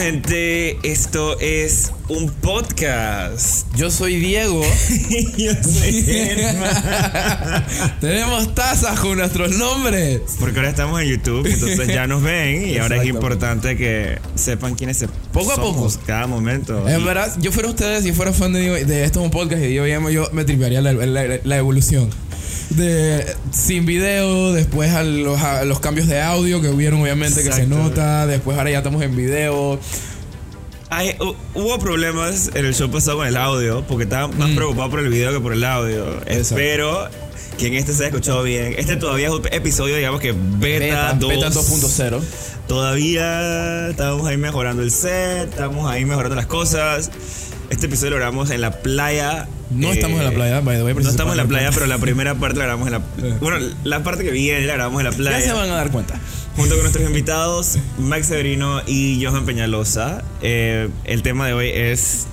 gente, esto es un podcast. Yo soy Diego. Yo soy. Tenemos tazas con nuestros nombres. Porque ahora estamos en YouTube, entonces ya nos ven y ahora es importante que sepan quiénes se Poco a somos poco. cada momento. En verdad, yo fuera ustedes, si fuera fan de, de esto es un podcast y Yemo, yo me tripearía la, la- la evolución. De sin video, después a los, a los cambios de audio que hubieron, obviamente, que se nota. Después ahora ya estamos en video. Hay- hu- hubo problemas en el show pasado con el audio, porque estaba más preocupado por el video que por el audio. Mm. Exacto. Espero que en este se haya escuchado bien. Este todavía es un episodio, digamos que beta, Beta, 2. beta 2.0. Todavía estamos ahí mejorando el set, estamos ahí mejorando las cosas. Este episodio lo grabamos en la playa. No eh, estamos en la playa, by the way, No estamos en la playa, pero la primera parte la grabamos en la. Eh. Bueno, la parte que viene la grabamos en la Ya playa. se van a dar cuenta. Junto con nuestros invitados, Max Severino y Johan Peñalosa. Eh, el tema de hoy es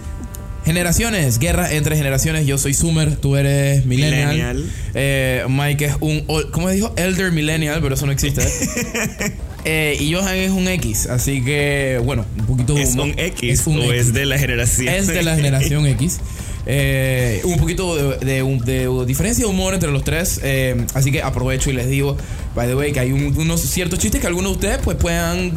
Generaciones, guerra entre generaciones. Yo soy Sumer, tú eres Millennial. Millennial. Eh, Mike es un, ol- ¿cómo dijo? Elder Millennial, pero eso no existe. Eh, y Johan es un X, así que, bueno, un poquito de ¿Es un X un o X. es de la generación? Es de la generación X. Eh, un poquito de, de- de diferencia de humor entre los tres. eh, así que aprovecho y les digo, by the way, que hay un- unos ciertos chistes que algunos de ustedes pues puedan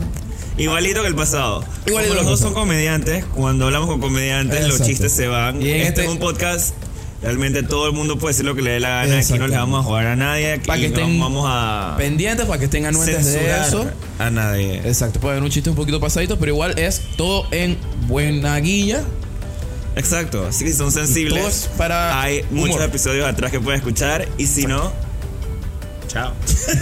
Igualito que el pasado. Igualito Como los dos son comediantes, cuando hablamos con comediantes, los Exacto. chistes se van. Y en este, este- es un podcast. Realmente todo el mundo puede decir lo que le dé la gana. Aquí no le vamos a jugar a nadie. Aquí que no estén vamos a pendientes para que estén anuentes de eso. a nadie. Exacto, puede haber un chiste un poquito pasadito, pero igual es todo en buena guilla. Exacto. Así que si son sensibles. Para Hay muchos episodios atrás que puedes escuchar. Y si no, chao.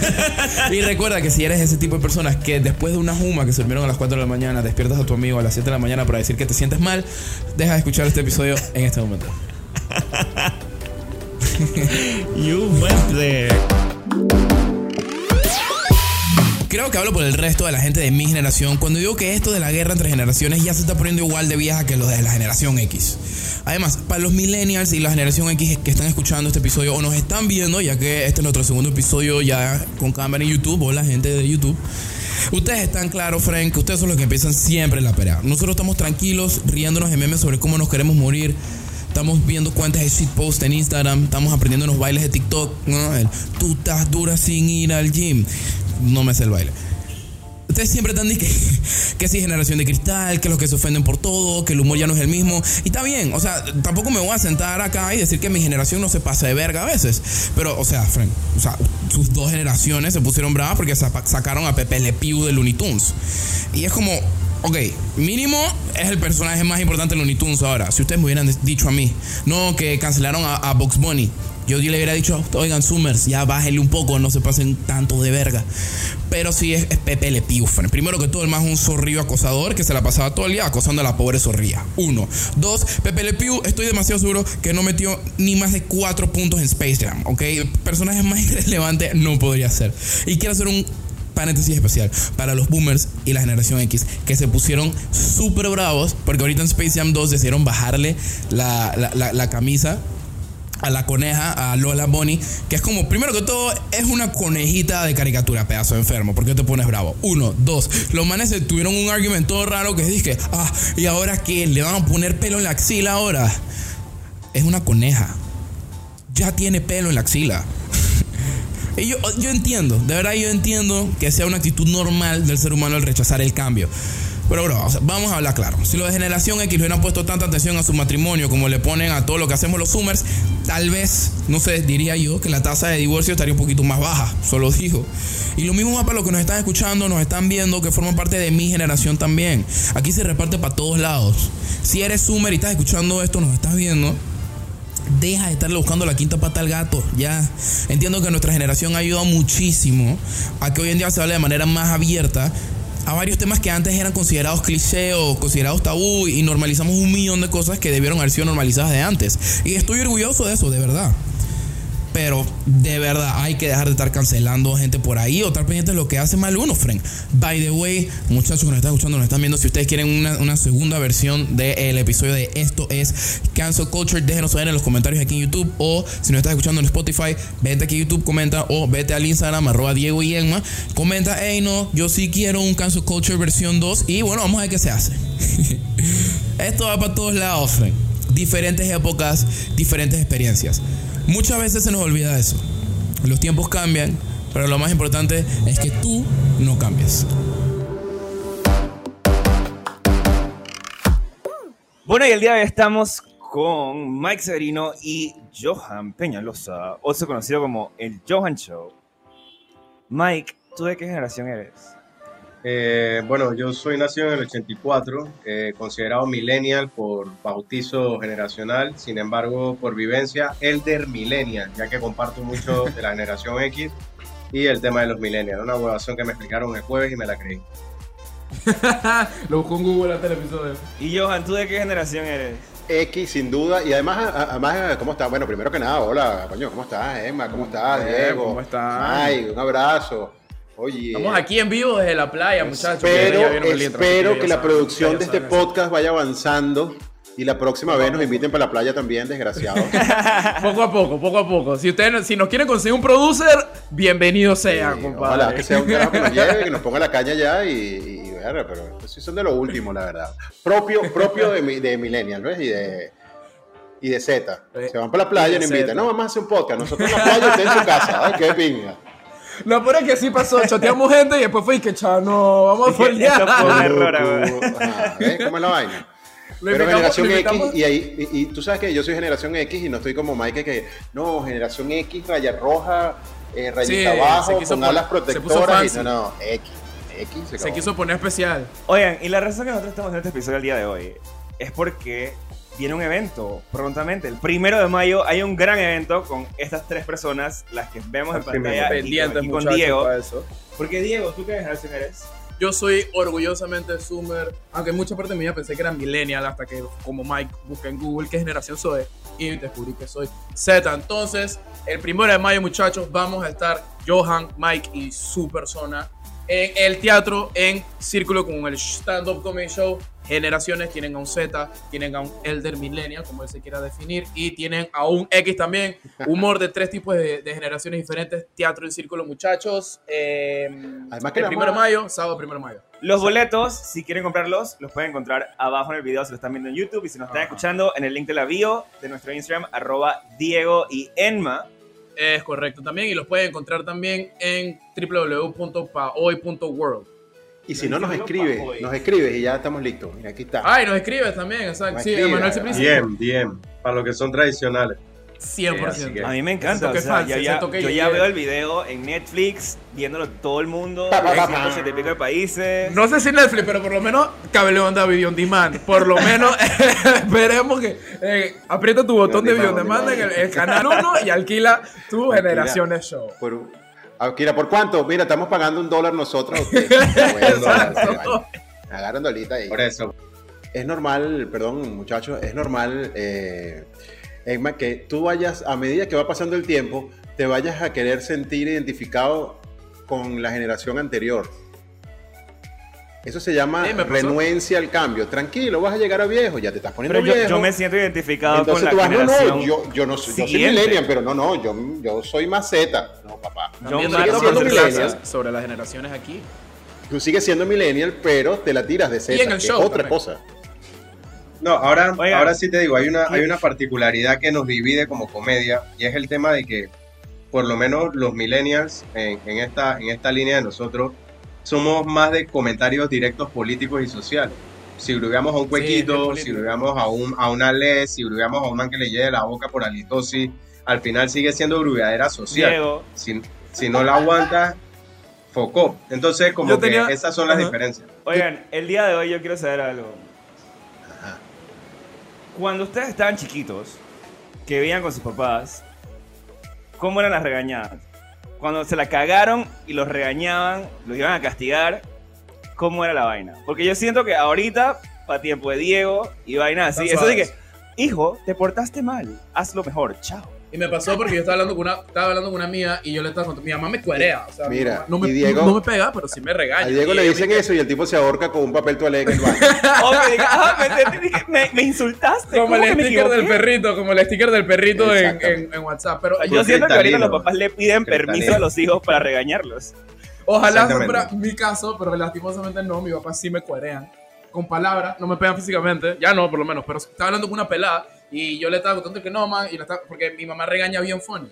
Y recuerda que si eres ese tipo de personas que después de una juma que se durmieron a las 4 de la mañana, despiertas a tu amigo a las 7 de la mañana para decir que te sientes mal, deja de escuchar este episodio en este momento. You went there. Creo que hablo por el resto de la gente de mi generación cuando digo que esto de la guerra entre generaciones ya se está poniendo igual de vieja que lo de la generación X. Además, para los millennials y la generación X que están escuchando este episodio o nos están viendo, ya que este es nuestro segundo episodio ya con cámara en YouTube o la gente de YouTube. Ustedes están claros, Frank, ustedes son los que empiezan siempre la pelea. Nosotros estamos tranquilos, riéndonos en memes sobre cómo nos queremos morir. Estamos viendo cuentas de shitpost en Instagram. Estamos aprendiendo los bailes de TikTok. ¿no? El, tú estás dura sin ir al gym. No me sé el baile. Ustedes siempre están diciendo que, que si generación de cristal, que los que se ofenden por todo, que el humor ya no es el mismo. Y está bien, o sea, tampoco me voy a sentar acá y decir que mi generación no se pasa de verga a veces. Pero, o sea, Frank, o sea, sus dos generaciones se pusieron bravas porque sa- sacaron a Pepe Le Pew de Looney Tunes. Y es como, ok, mínimo es el personaje más importante de Looney Tunes ahora. Si ustedes me hubieran dicho a mí, no, que cancelaron a, Box Bunny. Yo le hubiera dicho, oigan, Summers, ya bájenle un poco, no se pasen tanto de verga. Pero sí es, Pepe Le Pew. Primero que todo, el más un zorrillo acosador que se la pasaba todo el día acosando a la pobre zorrilla. Uno. Dos, Pepe Le Pew, estoy demasiado seguro que no metió ni más de cuatro puntos en Space Jam, ¿ok? Personaje más irrelevante no podría ser. Y quiero hacer un paréntesis especial para los boomers y la generación X que se pusieron súper bravos porque ahorita en Space Jam 2 decidieron bajarle la, la- la- camisa a la coneja, a Lola Bonnie, que es como, primero que todo, es una conejita de caricatura, pedazo de enfermo. ¿Por qué te pones bravo? Uno, dos, los manes se tuvieron un argumento raro que dije, ah, ¿y ahora qué? ¿Le van a poner pelo en la axila ahora? Es una coneja. Ya tiene pelo en la axila. Y yo, yo entiendo, de verdad yo entiendo que sea una actitud normal del ser humano el rechazar el cambio. Pero bro, vamos a hablar claro. Si los de generación X hubieran puesto tanta atención a su matrimonio como le ponen a todo lo que hacemos los Zoomers, tal vez, no sé, diría yo que la tasa de divorcio estaría un poquito más baja, solo digo. Y lo mismo va para los que nos están escuchando, nos están viendo, que forman parte de mi generación también. Aquí se reparte para todos lados. Si eres Zoomer y estás escuchando esto, nos estás viendo, Deja de estarle buscando la quinta pata al gato. Ya. Entiendo que nuestra generación ha ayudado muchísimo a que hoy en día se hable de manera más abierta a varios temas que antes eran considerados cliché o considerados tabú y normalizamos un millón de cosas que debieron haber sido normalizadas de antes. Y estoy orgulloso de eso, de verdad. Pero de verdad hay que dejar de estar cancelando gente por ahí o estar pendientes de lo que hace mal uno, friend. By the way, muchachos que nos están escuchando, nos están viendo, si ustedes quieren una, una segunda versión del episodio de Esto es Cancel Culture, déjenos saber en los comentarios aquí en YouTube o si nos estás escuchando en Spotify, vete aquí a YouTube, comenta o vete al Instagram, arroba Diego y Enma, comenta, hey no, yo sí quiero un Cancel Culture versión 2 y bueno, vamos a ver qué se hace. Esto va para todos lados, friend. Diferentes épocas, diferentes experiencias. Muchas veces se nos olvida eso. Los tiempos cambian, pero lo más importante es que tú no cambies. Bueno, y el día de hoy estamos con Mike Severino y Johan Peñalosa, otro conocido como el Johan Show. Mike, ¿tú de qué generación eres? Eh, bueno, yo soy nacido en el 84, eh, considerado millennial por bautizo generacional, sin embargo, por vivencia, elder millennial, ya que comparto mucho de la generación X y el tema de los millennials. Una huevación que me explicaron el jueves y me la creí. Lo busco en Google hasta el episodio. Y Johan, ¿tú de qué generación eres? X, sin duda. Y además, además, ¿cómo estás? Bueno, primero que nada, hola, coño, ¿cómo estás, Emma? ¿Cómo estás, Bien, Diego? ¿cómo están? Ay, un abrazo. Oye. Estamos aquí en vivo desde la playa, muchachos. Espero, espero que la producción de este podcast vaya avanzando y la próxima vez nos inviten para la playa también, desgraciados. Poco a poco, poco a poco. Si ustedes si nos quieren conseguir un producer, bienvenido sea, Sí, compadre. Ojalá que sea un carajo que nos lleve, que nos ponga la caña ya y, pero estos sí son de lo último, la verdad. Propio, propio de, de Millennial, ¿ves? Y de, y de Z. Se van para la playa y nos invitan. No, vamos a hacer un podcast. Nosotros en la playa, usted en su casa. Ay, qué pinga. Lo peor es que sí pasó, choteamos gente y después fue y que chano, vamos a Esto foldear. fue un error, güey. Ajá, ¿Ves cómo es la vaina? Pero invitamos- generación X, y, ahí, y, y tú sabes que yo soy generación X y no estoy como Mike que, no, generación X, raya roja, eh, rayita Sí, se abajo, con alas se protectoras. Y, no, no, X, X. Se acabó. quiso poner especial. Oigan, y la razón que nosotros estamos haciendo este episodio el día de hoy es porque viene un evento prontamente. El primero de mayo hay un gran evento con estas tres personas, las que vemos en pantalla y con, y con Diego. eso. Porque Diego, ¿tú qué generación eres? Yo soy orgullosamente Zoomer, aunque en mucha parte mía pensé que era Millennial hasta que, como Mike, busqué en Google qué generación soy y descubrí que soy Z. Entonces, el primero de mayo, muchachos, vamos a estar Johan, Mike y su persona en el teatro en círculo con el stand-up comedy show. Generaciones tienen a un Z, tienen a un Elder Millennial, como él se quiera definir, y tienen a un X también. Humor de tres tipos de, de generaciones diferentes. Teatro en círculo, muchachos. Eh, Además que el primero de mayo, sábado primero de mayo. Los boletos, si quieren comprarlos, los pueden encontrar abajo en el video si lo están viendo en YouTube y si nos están Ajá. escuchando en el link de la bio de nuestro Instagram, arroba Diego y Enma. Es correcto también. Y los pueden encontrar también en www.paoy.world. Y si no nos escribe, nos escribes y ya estamos listos. Mira, aquí está. Ah, y nos escribes también, exacto. Sí, escribe, Emanuel ¿verdad? Cipricio. DM, DM, para los que son tradicionales. 100%. así que- A mí me encanta, o sea, ya, toque yo ya veo el video en Netflix, viéndolo todo el mundo, en pa, pa. 180 y pico de países. No sé si Netflix, pero por lo menos Cable Onda Video On Demand. Por lo menos esperemos que eh, aprieta tu botón de Video On Demand en el, el canal 1 y alquila tu Alquila. Generaciones Show. Por, Akira, ¿por cuánto? Mira, estamos pagando un dólar nosotros. Agarran dolita ahí. Por eso. Es normal, perdón muchachos, es normal, eh, Emma, que tú vayas, a medida que va pasando el tiempo, te vayas a querer sentir identificado con la generación anterior. Eso se llama Sí, renuencia al cambio. Tranquilo, vas a llegar a viejo, ya te estás poniendo Pero yo, viejo. yo me siento identificado Entonces con tú la vas, no, generación. no, yo, yo no soy, yo soy millennial, pero no, no, yo, yo soy más Z. No, papá. Clases millennial. sobre las generaciones aquí. Tú sigues siendo millennial, pero te la tiras de Z, Y en el que show es otra también. cosa. No, ahora, ahora sí te digo, hay una, hay una particularidad que nos divide como comedia y es el tema de que por lo menos los millennials en, en esta, en esta línea de nosotros somos más de comentarios directos políticos y sociales. Si grubeamos a un cuequito, si grubeamos a, un, a una les, si grubeamos a un man que le lleve la boca por halitosis, al final sigue siendo grubeadera social. Diego, Si, si no la aguantas, focó. Entonces, como Yo que tenía- esas son las Ajá. diferencias. oigan, el día de hoy yo quiero saber algo. Cuando ustedes estaban chiquitos, que vivían con sus papás, ¿cómo eran las regañadas? Cuando se la cagaron y los regañaban, los iban a castigar, ¿cómo era la vaina? Porque yo siento que ahorita, para tiempo de Diego y vaina así, eso que. suaves. hijo, te portaste mal, hazlo mejor, chao. Y me pasó porque yo estaba hablando con una, estaba hablando con una amiga y yo le estaba contando, mi mamá me cuerea, o sea, mi Mira, no, me, y Diego- no me pega, pero sí me regaña. A Diego le dicen me- eso y el tipo se ahorca con un papel toalé en el baño. O me diga, ah, me, me- me insultaste. Como ¿cómo el sticker del perrito, como el sticker del perrito en, en- en WhatsApp. Pero Yo siento que ahorita los papás le piden permiso a los hijos para regañarlos. Ojalá fuera mi caso, pero lastimosamente no. Mi papá sí me cuerean. Con palabras, no me pegan físicamente. Ya no, por lo menos. Pero estaba hablando con una pelada y yo le estaba contando que no, man. Y la estaba- porque mi mamá regaña bien funny.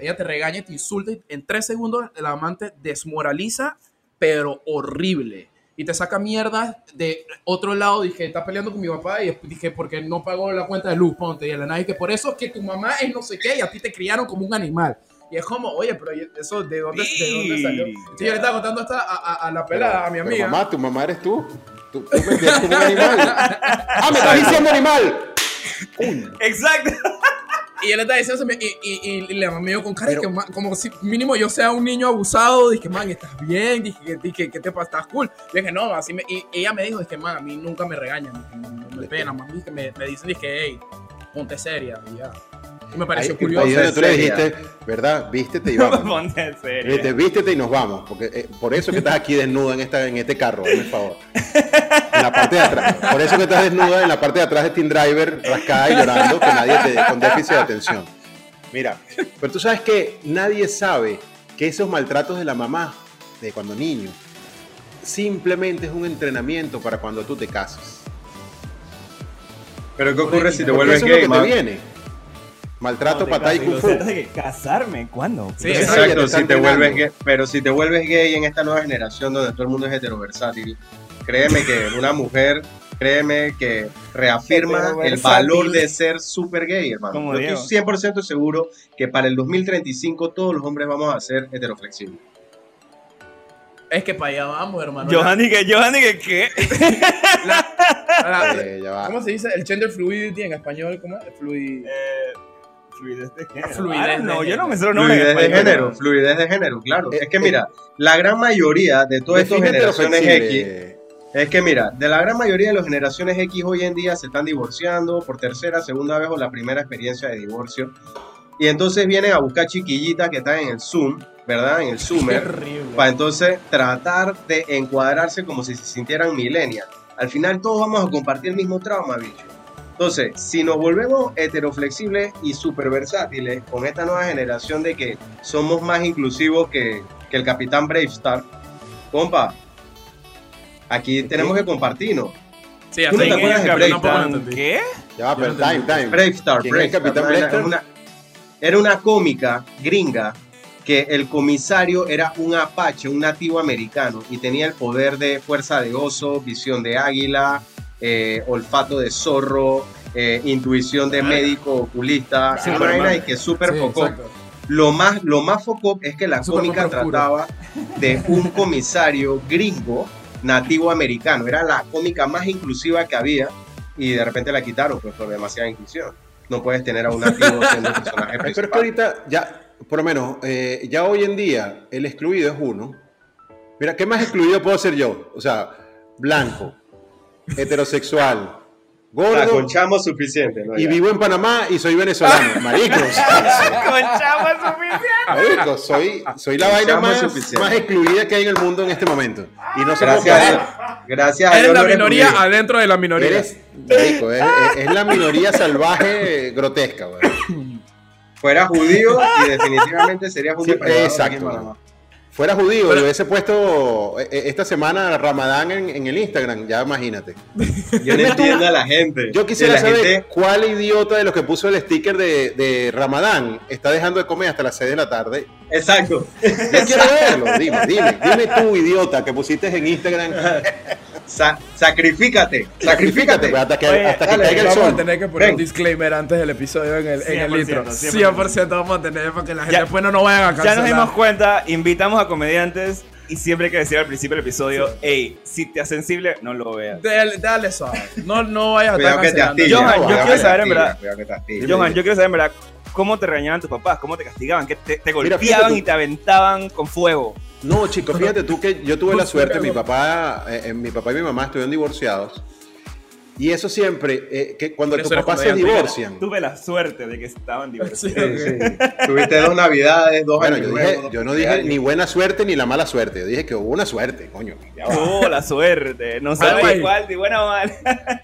Ella te regaña, te insulta y en tres segundos el amante desmoraliza, pero horrible. Y te saca mierda de otro lado. Dije, está peleando con mi papá. Y dije, porque no pagó la cuenta de luz, ponte. Y la nada, que por eso es que tu mamá es no sé qué y a ti te criaron como un animal. Y es como, oye, pero eso, ¿de dónde, de dónde salió? Entonces yo le estaba contando esta a, a- a la pelada, a mi Pero, amiga. mamá, tu mamá eres tú. Tú, tú me como un animal. ¡Ah, me estás diciendo animal! Exacto. Y él está diciendo eso, y, y, y, y la mamá me dio con cara, de que, "Man, como si mínimo yo sea un niño abusado. Dije, man, estás bien. Dije, que- dije ¿qué te pasa? ¿Estás cool? Yo dije, no, así me. Y ella me dijo, dije, man, a mí nunca me regañan. Dije, no, no me pena, man. Dije, me, me dicen, dije, hey, ponte seria. Y ya. Y me pareció Ahí, curioso. ahí tú le dijiste, ¿verdad? Vístete y vamos. Ponte en serio. Viste, vístete y nos vamos. Porque eh, por eso que estás aquí desnuda en, esta, en este carro, el favor. En la parte de atrás. Por eso que estás desnuda en la parte de atrás de Team Driver, rascada y llorando, que nadie te con déficit de atención. Mira, pero tú sabes que nadie sabe que esos maltratos de la mamá, de cuando niño, simplemente es un entrenamiento para cuando tú te casas. Pero ¿qué ocurre si te vuelves eso es lo gay, que man? te viene. Maltrato, patá y kung fu. ¿Casarme? ¿Cuándo? Sí, Exacto, te si te vuelves gay, pero si te vuelves gay en esta nueva generación donde todo el mundo es heteroversátil, créeme que una mujer, créeme que reafirma el valor de ser super gay, hermano. Yo estoy 100% seguro que para el 2035 todos los hombres vamos a ser heteroflexibles. Es que para allá vamos, hermano. Johan y que, Johan y que, ¿qué? La- ya va. ¿Cómo se dice? El gender fluidity en español, ¿cómo es? Fluid... Eh, fluidez de género. Fluidez Ah, no, de yo no me sé Fluidez de género, fluidez de género, claro. Eh, es que eh, mira, la gran mayoría de todas estas generaciones. X, es que mira, de la gran mayoría de las generaciones X hoy en día se están divorciando por tercera, segunda vez o la primera experiencia de divorcio. Y entonces vienen a buscar chiquillitas que están en el Zoom, ¿verdad? En el Zoomer, para entonces tratar de encuadrarse como si se sintieran millennials. Al final todos vamos a compartir el mismo trauma, bicho. Entonces, si nos volvemos heteroflexibles y super versátiles con esta nueva generación de que somos más inclusivos que, que el Capitán Bravestar, compa, aquí tenemos que compartirnos. Sí, ¿Tú no te acuerdas de yo Break tampoco lo ¿Tan entendí. ¿Qué? Ya pero no time, time. Bravestar, ¿Quién es el Bravestar, Capitán. Era una, era una cómica gringa que el comisario era un apache, un nativo americano, y tenía el poder de fuerza de oso, visión de águila, eh, olfato de zorro, eh, intuición de médico oculista, Sí, una Superman. vaina y que es súper Sí, exacto. Lo más, lo más focó es que la cómica trataba de un comisario gringo nativo americano. Era la cómica más inclusiva que había y de repente la quitaron pues por demasiada inclusión. No puedes tener a un nativo siendo personaje Ay, Pero es que principal. ahorita, ya, por lo menos, eh, ya hoy en día, el excluido es uno. Mira, ¿qué más excluido puedo ser yo? O sea, blanco, heterosexual, Ah, gordo con chamo suficiente. ¿no? y vivo en Panamá y soy venezolano. Maricos. Con chavo suficiente. Maricos, soy, soy la vaina más, excluida que hay en el mundo en este momento. Y no somos Gracias a Dios. Gracias a Eres la no minoría judío. adentro de la minoría. Eres, marico, es, es- es la minoría salvaje grotesca, güey. Fuera judío y definitivamente sería judío. Sí, exacto. Fuera judío, Pero- le hubiese puesto eh, eh, esta semana Ramadán en, en el Instagram, ya imagínate. Yo no entiendo a la gente. Yo quisiera saber gente- cuál idiota de los que puso el sticker de, de Ramadán está dejando de comer hasta las 6 de la tarde. Exacto. Yo quiero verlo, dime, dime, dime tú, idiota, que pusiste en Instagram. Sa- sacrifícate. Sacrifícate. hasta que, Oye, hasta que dale, caiga el Vamos a sol. tener que poner Ven. un disclaimer antes del episodio en el, en el 100%, intro. 100%. 100% vamos a tener para que la gente Ya- después no nos vayan a Ya cancelar. nos dimos cuenta, invitamos a comediantes y siempre hay que decir al principio del episodio, hey, si te haces sensible, no lo veas. Dale, dale suave. No, no vayas a estar cancelando. Johan, yo cuidado quiero saber, en verdad. Johan, yo quiero saber, en verdad, cómo te regañaban tus papás, cómo te castigaban, que te, te Mira, golpeaban tú. y te aventaban con fuego. No, chicos, fíjate tú que yo tuve la suerte, mi papá, eh, eh, mi papá y mi mamá estuvieron divorciados Y eso siempre, eh, que cuando tus papás se divorcian. Tuve la suerte de que estaban divorciados. Sí, Sí. Tuviste dos navidades, dos Bueno, años yo, dije, yo no dije ni buena suerte ni la mala suerte. Yo dije que hubo una suerte, coño. ya va. Tuvo la suerte. No sabes Ay. cuál, ni buena o mala.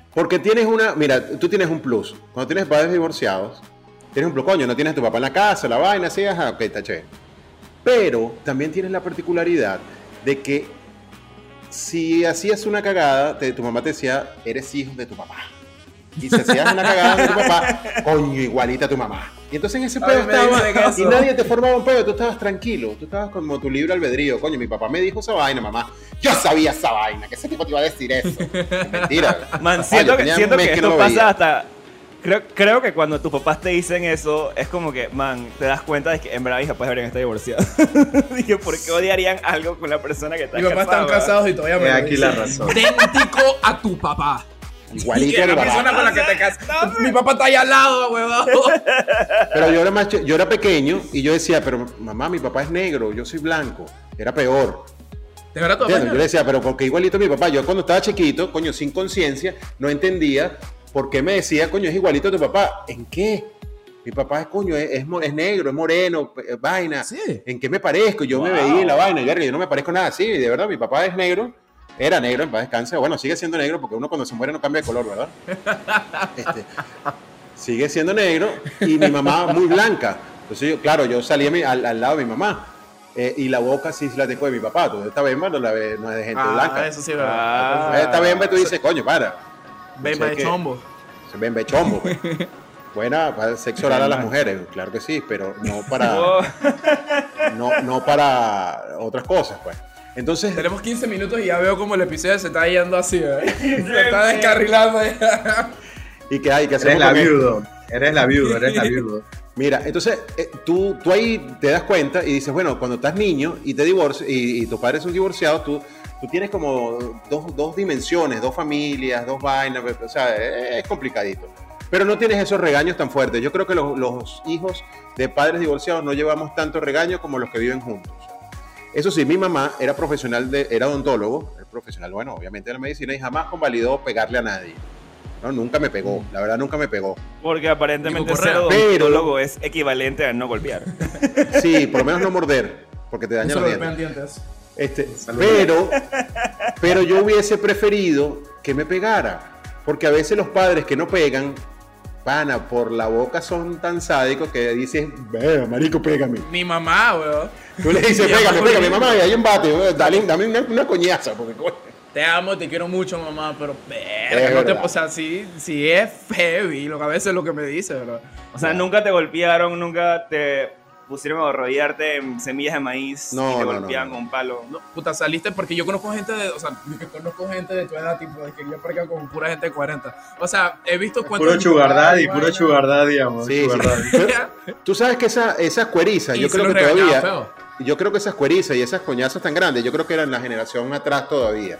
Porque tienes una, mira, tú tienes un plus. Cuando tienes padres divorciados, tienes un plus, coño, no tienes a tu papá en la casa, la vaina, así, ajá, ok, está chévere. Pero también tienes la particularidad de que si hacías una cagada, te- tu mamá te decía, eres hijo de tu papá. Y si hacías una cagada de tu papá, coño, igualita a tu mamá. Y entonces en ese pedo mí me dicen estaba, y nadie te formaba un pedo, tú estabas tranquilo, tú estabas como tu libre albedrío. Coño, mi papá me dijo esa vaina, mamá. Yo sabía esa vaina, que ese tipo te iba a decir eso. Mentira. Man, siento que, siento que esto no pasa hasta. Creo, creo que cuando tus papás te dicen eso, es como que, man, te das cuenta de que en verdad mis papás deberían estar divorciados. Dije, ¿por qué odiarían algo con la persona que está Mi papá están casada? casados y todavía me aquí dicen. la razón. Idéntico a tu papá. Igualito Y a la mi papá. persona con la que te casas. Mi papá está ahí al lado, huevón. Pero yo era, más, yo era pequeño y yo decía, pero mamá, mi papá es negro, yo soy blanco. Era peor. ¿De verdad tu papá? ¿Entiendes? Yo le decía, pero porque igualito a mi papá. Yo cuando estaba chiquito, coño, sin conciencia, no entendía por qué me decía, coño, es igualito a tu papá. ¿En qué? Mi papá es, coño, es, es negro, es moreno, eh, vaina. Sí. ¿En qué me parezco? Yo me veía en la vaina, yo no me parezco nada así. De verdad, mi papá es negro. Era negro, en paz descanse. Bueno, sigue siendo negro porque uno cuando se muere no cambia de color, ¿verdad? Este, sigue siendo negro y mi mamá muy blanca. Entonces, yo, claro, yo salí mi- al, al lado de mi mamá eh, y la boca sí la tengo de mi papá. Entonces, esta bemba no, la ve- no es de gente Ah, blanca. eso sí verdad. Ah. Esta bemba tú dices, coño, para. Bemba de chombo. Se bemba chombo. pues. Buena para sexo oral a las mujeres, claro que sí, pero no para, Oh, no, no para otras cosas, pues. Entonces, Tenemos 15 minutos y ya veo como el episodio se está yendo así, ¿eh? Se está descarrilando. ya. ¿y qué hay que hacer? Eres la viuda. Eres la viuda, eres la viuda. Mira, entonces eh, tú, tú ahí te das cuenta y dices, bueno, cuando estás niño y te divorcias y, y tus padres son divorciados, tú, tú tienes como dos, dos dimensiones, dos familias, dos vainas, o sea, es, es complicadito. Pero no tienes esos regaños tan fuertes. Yo creo que los, los hijos de padres divorciados no llevamos tanto regaño como los que viven juntos. Eso sí, mi mamá era profesional, de, era odontólogo, era profesional, bueno, obviamente de la medicina y jamás convalidó pegarle a nadie. No, nunca me pegó, la verdad nunca me pegó. porque aparentemente ser odontólogo es equivalente a no golpear. Sí, por lo menos no morder, porque te daña Eso los lo dientes. Este, pero, pero yo hubiese preferido que me pegara. Porque a veces los padres que no pegan, pana, por la boca son tan sádicos que dices, ve, marico, pégame. Mi mamá, weón. Tú le dices, Mi pégame, pégame, mamá, y hay embate, we, dale, dame una, una coñaza. Porque. Te amo, te quiero mucho, mamá, pero verga, no te, verdad. o sea, sí, sí es heavy, lo que a veces es lo que me dice, ¿verdad? O sea, nunca te golpearon, nunca te pusieron a arrollarte en semillas de maíz No, y te no, golpeaban no. con un palo. No, puta, saliste porque yo conozco gente de, o sea, yo conozco gente de tu edad, tipo, de que yo parezco con pura gente de 40. O sea, he visto cuentos Puro daddy, igual, puro daddy, amor. Sí, Tú sabes que esa, esas cuerizas, Y yo creo que todavía, feo. yo creo que esas cuerizas y esas coñazas tan grandes, yo creo que eran la generación atrás todavía.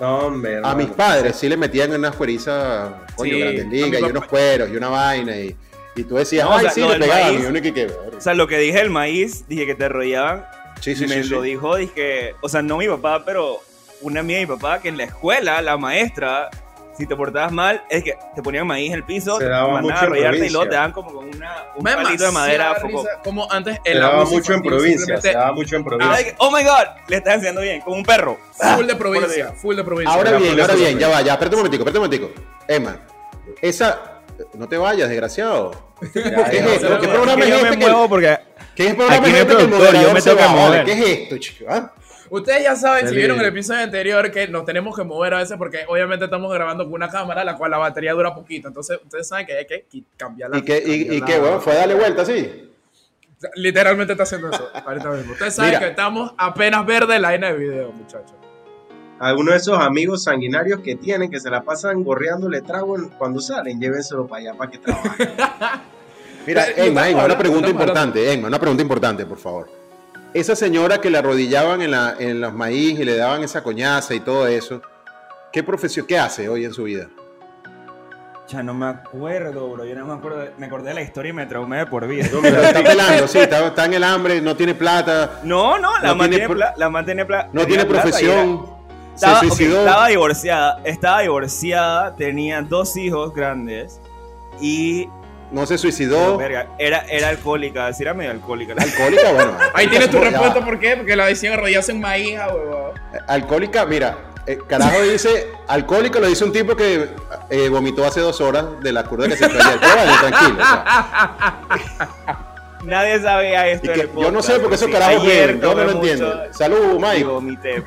No, hombre, A mis padres sí le metían unas cuerizas, coño, Sí, grandes ligas y unos cueros y una vaina y, y tú decías, No, o sea, sí, lo le maíz- uno que O sea, lo que dije el maíz, dije que te arrollaban, Sí, sí, me sí, lo sí. dijo, dije, o sea, no mi papá, pero una amiga de mi papá que en la escuela, la maestra, si te portabas mal, es que te ponían maíz en el piso, Se te daba mandaban mucho a arrollarte y luego te daban como con una, un Me palito de madera. Como antes Se el daba abuso mucho en provincia, se daba mucho en provincia. like, oh my god, le estás haciendo bien, como un perro. Full de provincia, full de provincia. Ahora bien, ahora bien, se ya va, ya, espérate un momentico, espérate un momentico. Emma, esa, no te vayas, desgraciado. ¿Qué es esto? ¿Qué programa Que es este? me que- porque ¿Qué programa es no hay este que yo me tengo que mover. ¿Qué es esto, chico? ah? Ustedes ya saben, si vieron el episodio anterior, que nos tenemos que mover a veces porque obviamente estamos grabando con una cámara, la cual la batería dura poquito. Entonces, ustedes saben que hay que cambiarla. ¿Y qué, y, y qué, weón? ¿Fue a darle vuelta sea, Literalmente está haciendo eso ahorita mismo. Ustedes saben Mira. que estamos apenas verde en la vaina de video, muchachos. Algunos de esos amigos sanguinarios que tienen, que se la pasan gorreándole trago cuando salen, llévenselo para allá para que trabajen. Mira, Emma, una pregunta importante, Emma, una pregunta importante, por favor. Esa señora que le arrodillaban en, la, en los maíz y le daban esa coñaza y todo eso, ¿qué profesión, qué hace hoy en su vida? Ya no me acuerdo, bro. Yo no me acuerdo. me acordé de la historia y me traumé de por vida. Pero está pelando, sí, está, está en el hambre, no tiene plata, No, no, la No man tiene la pla- no tiene plata profesión. Estaba, ok, suicidó. estaba divorciada, estaba divorciada, tenía dos hijos grandes y No se suicidó. verga, era, era alcohólica, sí era medio alcohólica. Alcohólica, bueno. Ahí tienes tu respuesta, ¿por qué? Porque la decían arrodillarse en maíz, huevón. Alcohólica, mira, eh, carajo dice, alcohólico lo dice un tipo que eh, vomitó hace dos horas de la curva que se. Pero vale, tranquilo. o sea, Nadie sabía esto. que- yo no sé por qué esos sí. carajos Ayer yo no lo entiendo. Salud, Mike. vomité.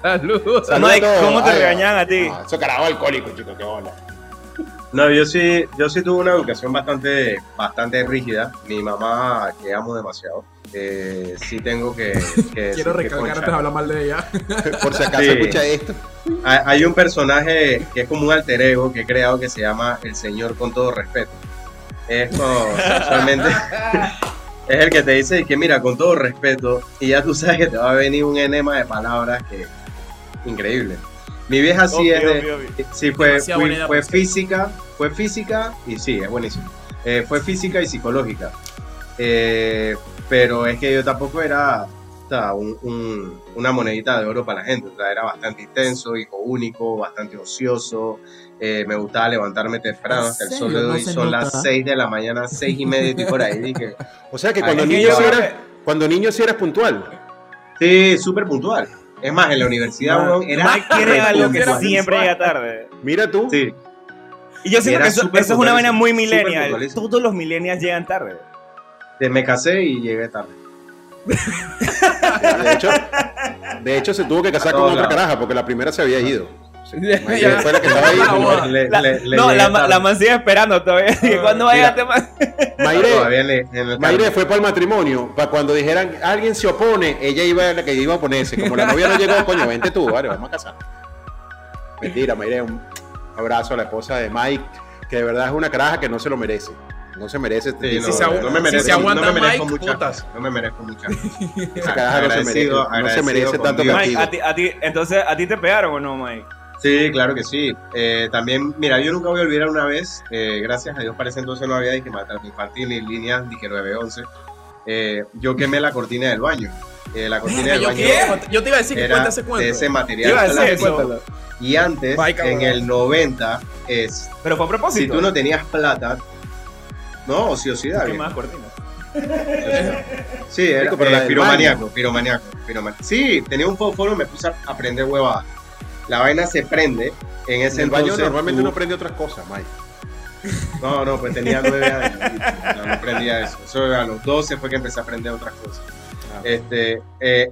Saludos. Salud Mike. ¿cómo te Ay, regañan a ti? no, esos carajos alcohólicos, chicos, qué onda. No, yo sí, yo sí tuve una educación bastante, bastante rígida. Mi mamá, que amo demasiado, eh, sí tengo que, que Quiero recalcar antes de hablar mal de ella. Por si acaso Sí. escucha esto. Hay, hay un personaje que es como un alter ego que he creado que se llama El Señor con todo respeto. Es como, usualmente, es el que te dice que mira, con todo respeto, y ya tú sabes que te va a venir un enema de palabras que increíble. Mi vieja sí Obvio, es de, obvio, obvio. sí fue, fui- fue física, fue física y sí, es buenísimo. Eh, fue física y psicológica. Eh, pero es que yo tampoco era o sea, un- un- una monedita de oro para la gente. O sea, era bastante intenso, hijo único, bastante ocioso. Eh, me gustaba levantarme temprano, hasta el ¿En sol de serio? No son nota. las 6 de la mañana, 6 y media, y por ahí. Dije, O sea que cuando niño sí eras, cuando niño sí eras puntual. sí, súper puntual. Es más, en la universidad, No, era Mike algo que siempre llega tarde. Mira tú. Sí, Y yo siento que eso, es una vaina muy millennial. Todos los millennials llegan tarde. de- me casé y llegué tarde. De hecho, de hecho se tuvo que casar con otra lados. caraja porque la primera se había ido. Fue la que estaba ahí. La boda. Le- La- le- le no, la, la man sigue esperando todavía. Que ¿Cuándo va a llegar Mayre carro. fue para el matrimonio, para cuando dijeran alguien se opone, ella iba a la que iba a oponerse. Como la novia no llegó, coño, vente tú, vale, vamos a casar. Mentira, Mayre, un abrazo a la esposa de Mike, que de verdad es una caraja que no se lo merece. No se merece este Sí, no, Si se no me si se aguanta no me merezco Mike, muchas. No me merezco muchas cosas. Esa caraja no se merece, no se merece tanto. Mike, a ti, a ti, entonces, ¿a ti te pegaron o no, Mike? Sí, claro que sí. Eh, también, mira, yo nunca voy a olvidar una vez, eh, gracias a Dios para ese entonces no había dije matar ni partir ni líneas, dije 911. Eh, yo quemé la cortina del baño. Eh, la cortina del Yo, baño quiero- yo te iba a decir que era cuenta ese de ese material. Iba a decir plástico. eso. Y antes, en el 90, es, Pero fue a propósito. si tú no tenías plata, no, ociosidad. ¿Qué más cortinas? Sí, era pero eh, piromaniaco, piromaniaco, piromaniaco. Sí, tenía un fósforo, me puse a aprender huevadas. La vaina se prende, en ese En el baño entonces normalmente tú- uno prende otras cosas, Mike. No, no, pues tenía nueve años. No, no aprendía eso. Eso a los 12 fue que empecé a aprender otras cosas. Ah. Este, eh,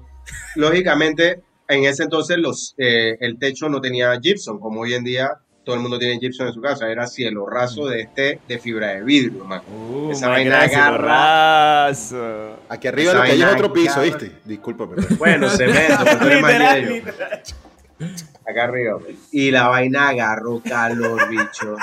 lógicamente, en ese entonces los, eh, el techo no tenía gypsum, como hoy en día todo el mundo tiene gypsum en su casa. Era cielo raso de este de fibra de vidrio, man. Uh, Esa vaina agarra. raso. Aquí arriba Esa lo que hay es otro piso. ¿viste? Discúlpame. pero- Bueno, cemento, pues tú eres más. Acá arriba. Y la vaina agarró calor, bicho.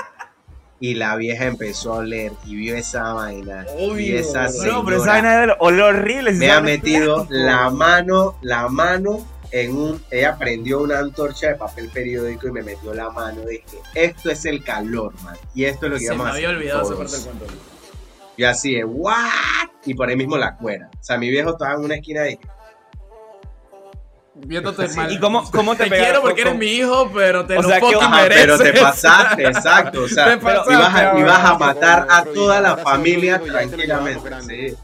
Y la vieja empezó a oler y vio esa vaina. y Obvio. esa No, pero esa señora- vaina de olor horrible. me ha metido plástico. la mano, la mano en un, ella prendió una antorcha de papel periódico y me metió la mano. Dije, esto es el calor, man. Y esto es lo que Se me había olvidado esa todos". parte del cuento. Y así de, ¿what? Y por ahí mismo la cuera. O sea, mi viejo estaba en una esquina y Viéndote Sí. mal. ¿Y cómo, cómo te, Te pegaron? quiero porque eres ¿Cómo- mi hijo, pero te O lo que- fucking Ajá, mereces. pero te pasaste, exacto. O sea, Te pasaste, ibas a, ibas a matar a toda la familia tranquilamente. Sí.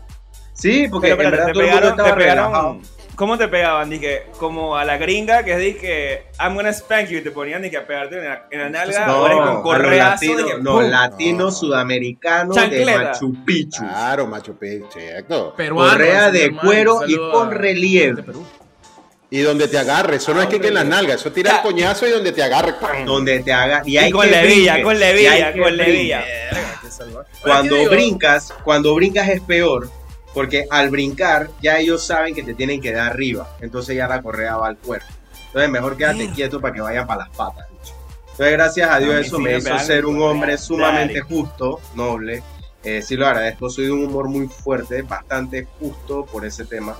Sí, porque Pero en verdad te todo el mundo pegaron, estaba relajado. ¿Cómo te pegaban? Dije, como a la gringa que dije, I'm gonna spank you, y te ponían dije, a pegarte en la, en la nalga, No, con correazo. latinos, dije, no, latino No. sudamericano de. Machu Picchu. Claro, Machu Picchu. Peruano, Correa de hermano, cuero y con relieve. Y donde te agarre, eso no es que, que en las nalgas, eso tira el coñazo y donde te agarre. ¡pam! donde te haga y, Y hay con que levilla, con y levilla, con levilla. Cuando brincas, cuando brincas es peor, porque al brincar ya ellos saben que te tienen que dar arriba, entonces ya la correa va al cuerpo. Entonces mejor quédate quieto para que vayan para las patas. Entonces gracias a Dios A eso sí me hizo ser un con hombre sumamente justo, noble. Eh, sí lo agradezco, soy de un humor muy fuerte, bastante justo por ese tema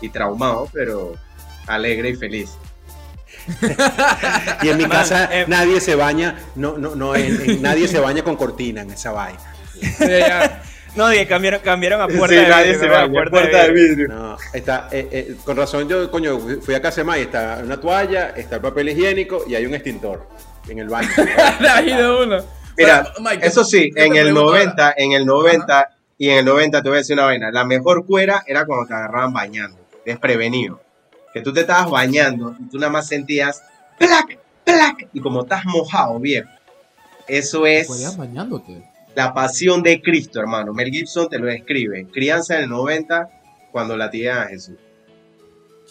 y traumado, pero alegre y feliz. Y en mi Man, casa eh, nadie se baña, no, no, no, en- en- nadie se baña con cortina en esa vaina. No, dije, cambiaron, cambiaron a Sí, puerta de nadie vidrio, se Puerta puerta de de vidrio. vidrio. No, está, eh, eh, con razón yo, coño, fui a casa de May, está una toalla, está el papel higiénico y hay un extintor en el baño. Mira, Pero, Mike, eso sí, en el pregunto 90, en el 90 y en el 90 te voy a decir una vaina. La mejor cuera era cuando te agarraban bañando, desprevenido. Que tú te estabas bañando y tú nada más sentías plac, plac, y como estás mojado, viejo. Eso es bañándote. la pasión de Cristo, hermano. Mel Gibson te lo describe. Crianza en el 90 cuando la tía a Jesús.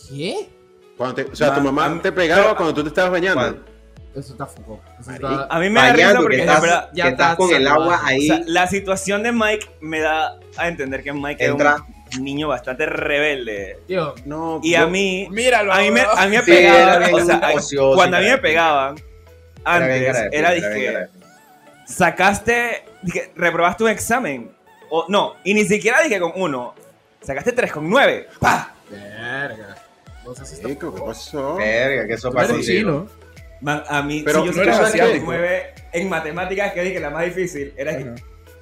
¿Qué? Cuando te- o sea, tu Ma- mamá a- te pegaba pero- cuando tú te estabas bañando. Cuando- Eso está foco. Está... A mí me da risa porque que estás, verdad, ya que estás está con el agua o ahí. sea, la situación de Mike me da a entender que Mike Entra. es un niño bastante rebelde. Tío, No, Y a mí, míralo. a mí me, a mí me Sí, pegaban, bien o sea, a- ocioso, cuando a mí me pegaban, antes, era bien sacaste, dije, reprobaste un examen. O no, y ni siquiera dije con uno, sacaste tres con nueve. ¡Pah! Verga. No sé si está Chico, ¿qué pasó? Verga, que eso chino. Man, a mí, Pero si yo no asiático. nueve en matemáticas, que dije la más difícil, era que,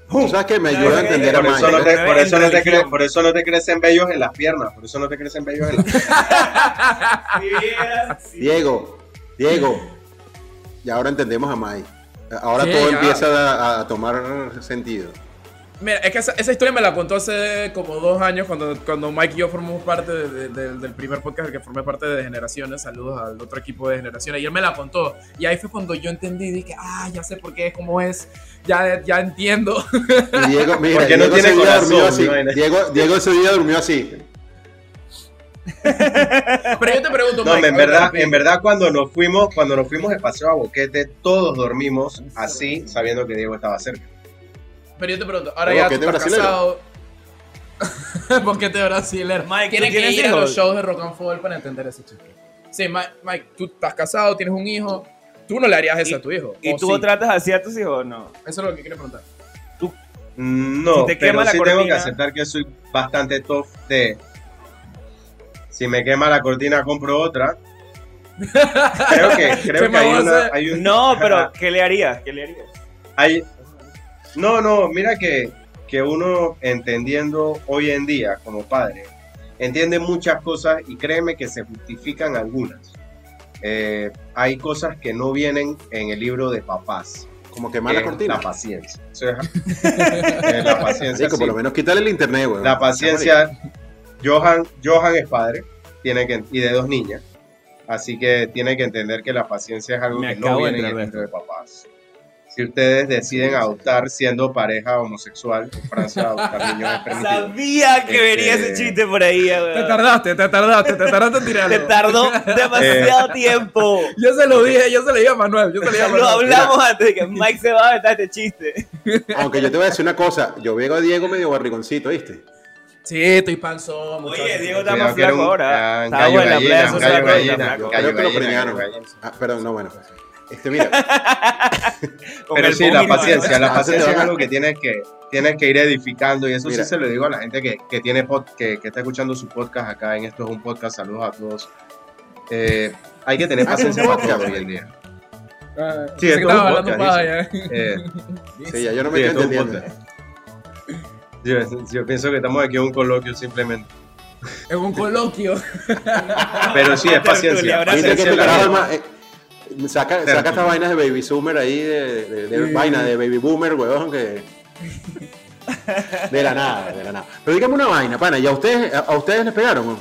Tú sabes que me ayuda a entender a Por Mike, eso, no te, por, En eso no te religión. cre- por eso no te crecen vellos en las piernas. Por eso no te crecen vellos en las piernas. Diego, Diego. Y ahora entendemos a Mike. Ahora Sí, todo ya. empieza a, a tomar sentido. Mira, es que esa, esa historia me la contó hace como dos años cuando, cuando Mike y yo formamos parte de- de- de- del primer podcast, el que formé parte de Generaciones. Saludos al otro equipo de Generaciones. Y él me la contó. Y ahí fue cuando yo entendí. Dije, ah, ya sé por qué, cómo es. Ya, ya entiendo. Y Diego, mira, Porque no Diego tiene ese día corazón, durmió así. Diego, Diego ese día durmió así. Pero yo te pregunto, No, Mike. en verdad, en verdad cuando nos fuimos, cuando nos fuimos de paseo a Boquete, todos dormimos así, sabiendo que Diego estaba cerca. Pero yo te pregunto, ahora ¿Pero ya qué tú te estás brasilero? casado. ¿Por qué te brasilero? Mike, ¿tú Tienen que tienes ir a los shows de rock and roll para entender ese chiste. Sí, Mike, Mike, tú estás casado, tienes un hijo. Tú no le harías eso Y- a tu hijo. ¿Y ¿o tú sí? tratas así a tus hijos o no? Eso es lo que quiero preguntar. Mm, No, Si te quema pero la sí tengo que cortina. aceptar que soy bastante tough de... Si me quema la cortina, compro otra. Creo que, creo que hay, una, hay un... No, pero ¿qué le harías? ¿Qué le harías? Hay- no, no, mira que, que uno entendiendo hoy en día como padre, entiende muchas cosas y créeme que se justifican algunas. Eh, hay cosas que no vienen en el libro de papás. Como quemar la que es cortina. La paciencia. Es- eh, la paciencia. Sí. por lo menos quítale el internet, güey. La paciencia. Johan, Johan es padre tiene que, y de dos niñas. Así que tiene que entender que la paciencia es algo Me que no viene en el libro de papás. Si ustedes deciden adoptar siendo pareja homosexual, en Francia adoptar niños es permitido. Sabía que venía Este- ese chiste por ahí, Te weón. tardaste, te tardaste, te tardaste en tirarlo. Te tardó demasiado tiempo. Yo se lo dije, yo se lo dije a Manuel. Yo se lo dije a Lo Manuel. hablamos antes de que Mike se va a aventar este chiste. Aunque yo te voy a decir una cosa. Yo veo a Diego medio barrigoncito, ¿viste? Sí, estoy panzón. Oye. Diego está más flaco ahora. ah, Está buena playa, gallo Creo que lo premiaron. Ah, perdón, no, bueno. Este, mira, Pero sí, la paciencia, la paciencia es algo que tienes que, tienes que ir edificando y eso Mira. sí se lo digo a la gente que, que tiene pod- que, que está escuchando su podcast acá en Esto es un podcast, saludos a todos. Eh, hay que tener paciencia para todo hoy en día. Ah, Sí, esto es un podcast. Eh, sí, ya yo no me sí, estoy entendiendo. podcast. Yo, yo pienso que estamos aquí en un coloquio simplemente. En un coloquio. Pero sí, es paciencia. paciencia saca, saca estas vainas de baby zoomer ahí, de, de- de vaina de baby boomer, huevón, que... De la nada, de la nada. Pero dígame una vaina, pana, ¿y a ustedes, a, a ustedes les pegaron? no?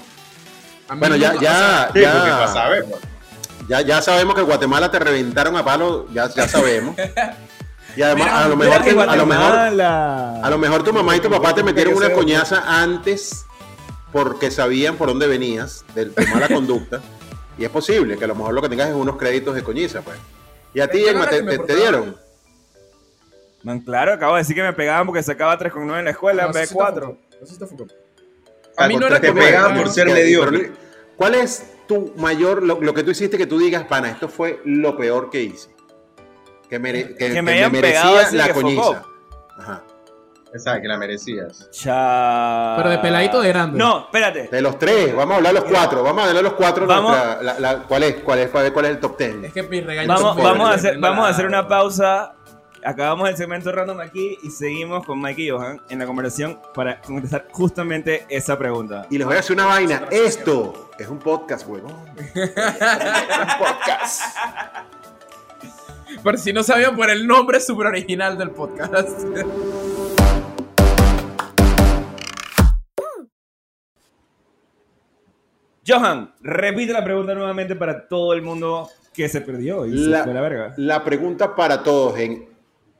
A mí Bueno, ya, nunca- ya, Sí, porque ya, para saber, pues. ya, ya sabemos que en Guatemala te reventaron a palo, ya, ya sabemos. Y además, Mira, a lo mira mejor, que te- a lo mejor, a lo mejor tu mamá y tu papá te metieron una coñaza antes porque sabían por dónde venías, de tu mala conducta. Y es posible que a lo mejor lo que tengas es unos créditos de coñiza, pues. Y a ti, Emma, te, que me te- dieron. Man, claro, acabo de decir que me pegaban porque sacaba 3,9 en la escuela No, en vez de sí está 4. foco, eso sí está foco. Ah, A mí no porque era te como- pegaban no, por ser Que- mediocre. ¿Cuál es tu mayor, lo, lo que tú hiciste que tú digas, pana, esto fue lo peor que hice? Que, mere- que, Que que me me merecía la que coñiza. focó. Ajá. Exacto, que la merecías. Cha... Pero de peladito de grande. No, espérate. De los tres, vamos a hablar los cuatro, vamos a hablar los cuatro. Vamos. nuestra- la- la- ¿cuál, es, cuál, es, cuál, es, ¿Cuál es el top ten? Es que mi regaño Vamos, vamos, a hacer, vamos a hacer una pausa acabamos el segmento random aquí y seguimos con Mike y Johan en la conversación para contestar justamente esa pregunta. Y les voy a hacer una vaina. Esto es un podcast, huevón. un podcast. Por si no sabían por el nombre super original del podcast. Johan, repite la pregunta nuevamente para todo el mundo que se perdió y se La, fue a la verga. la pregunta para todos en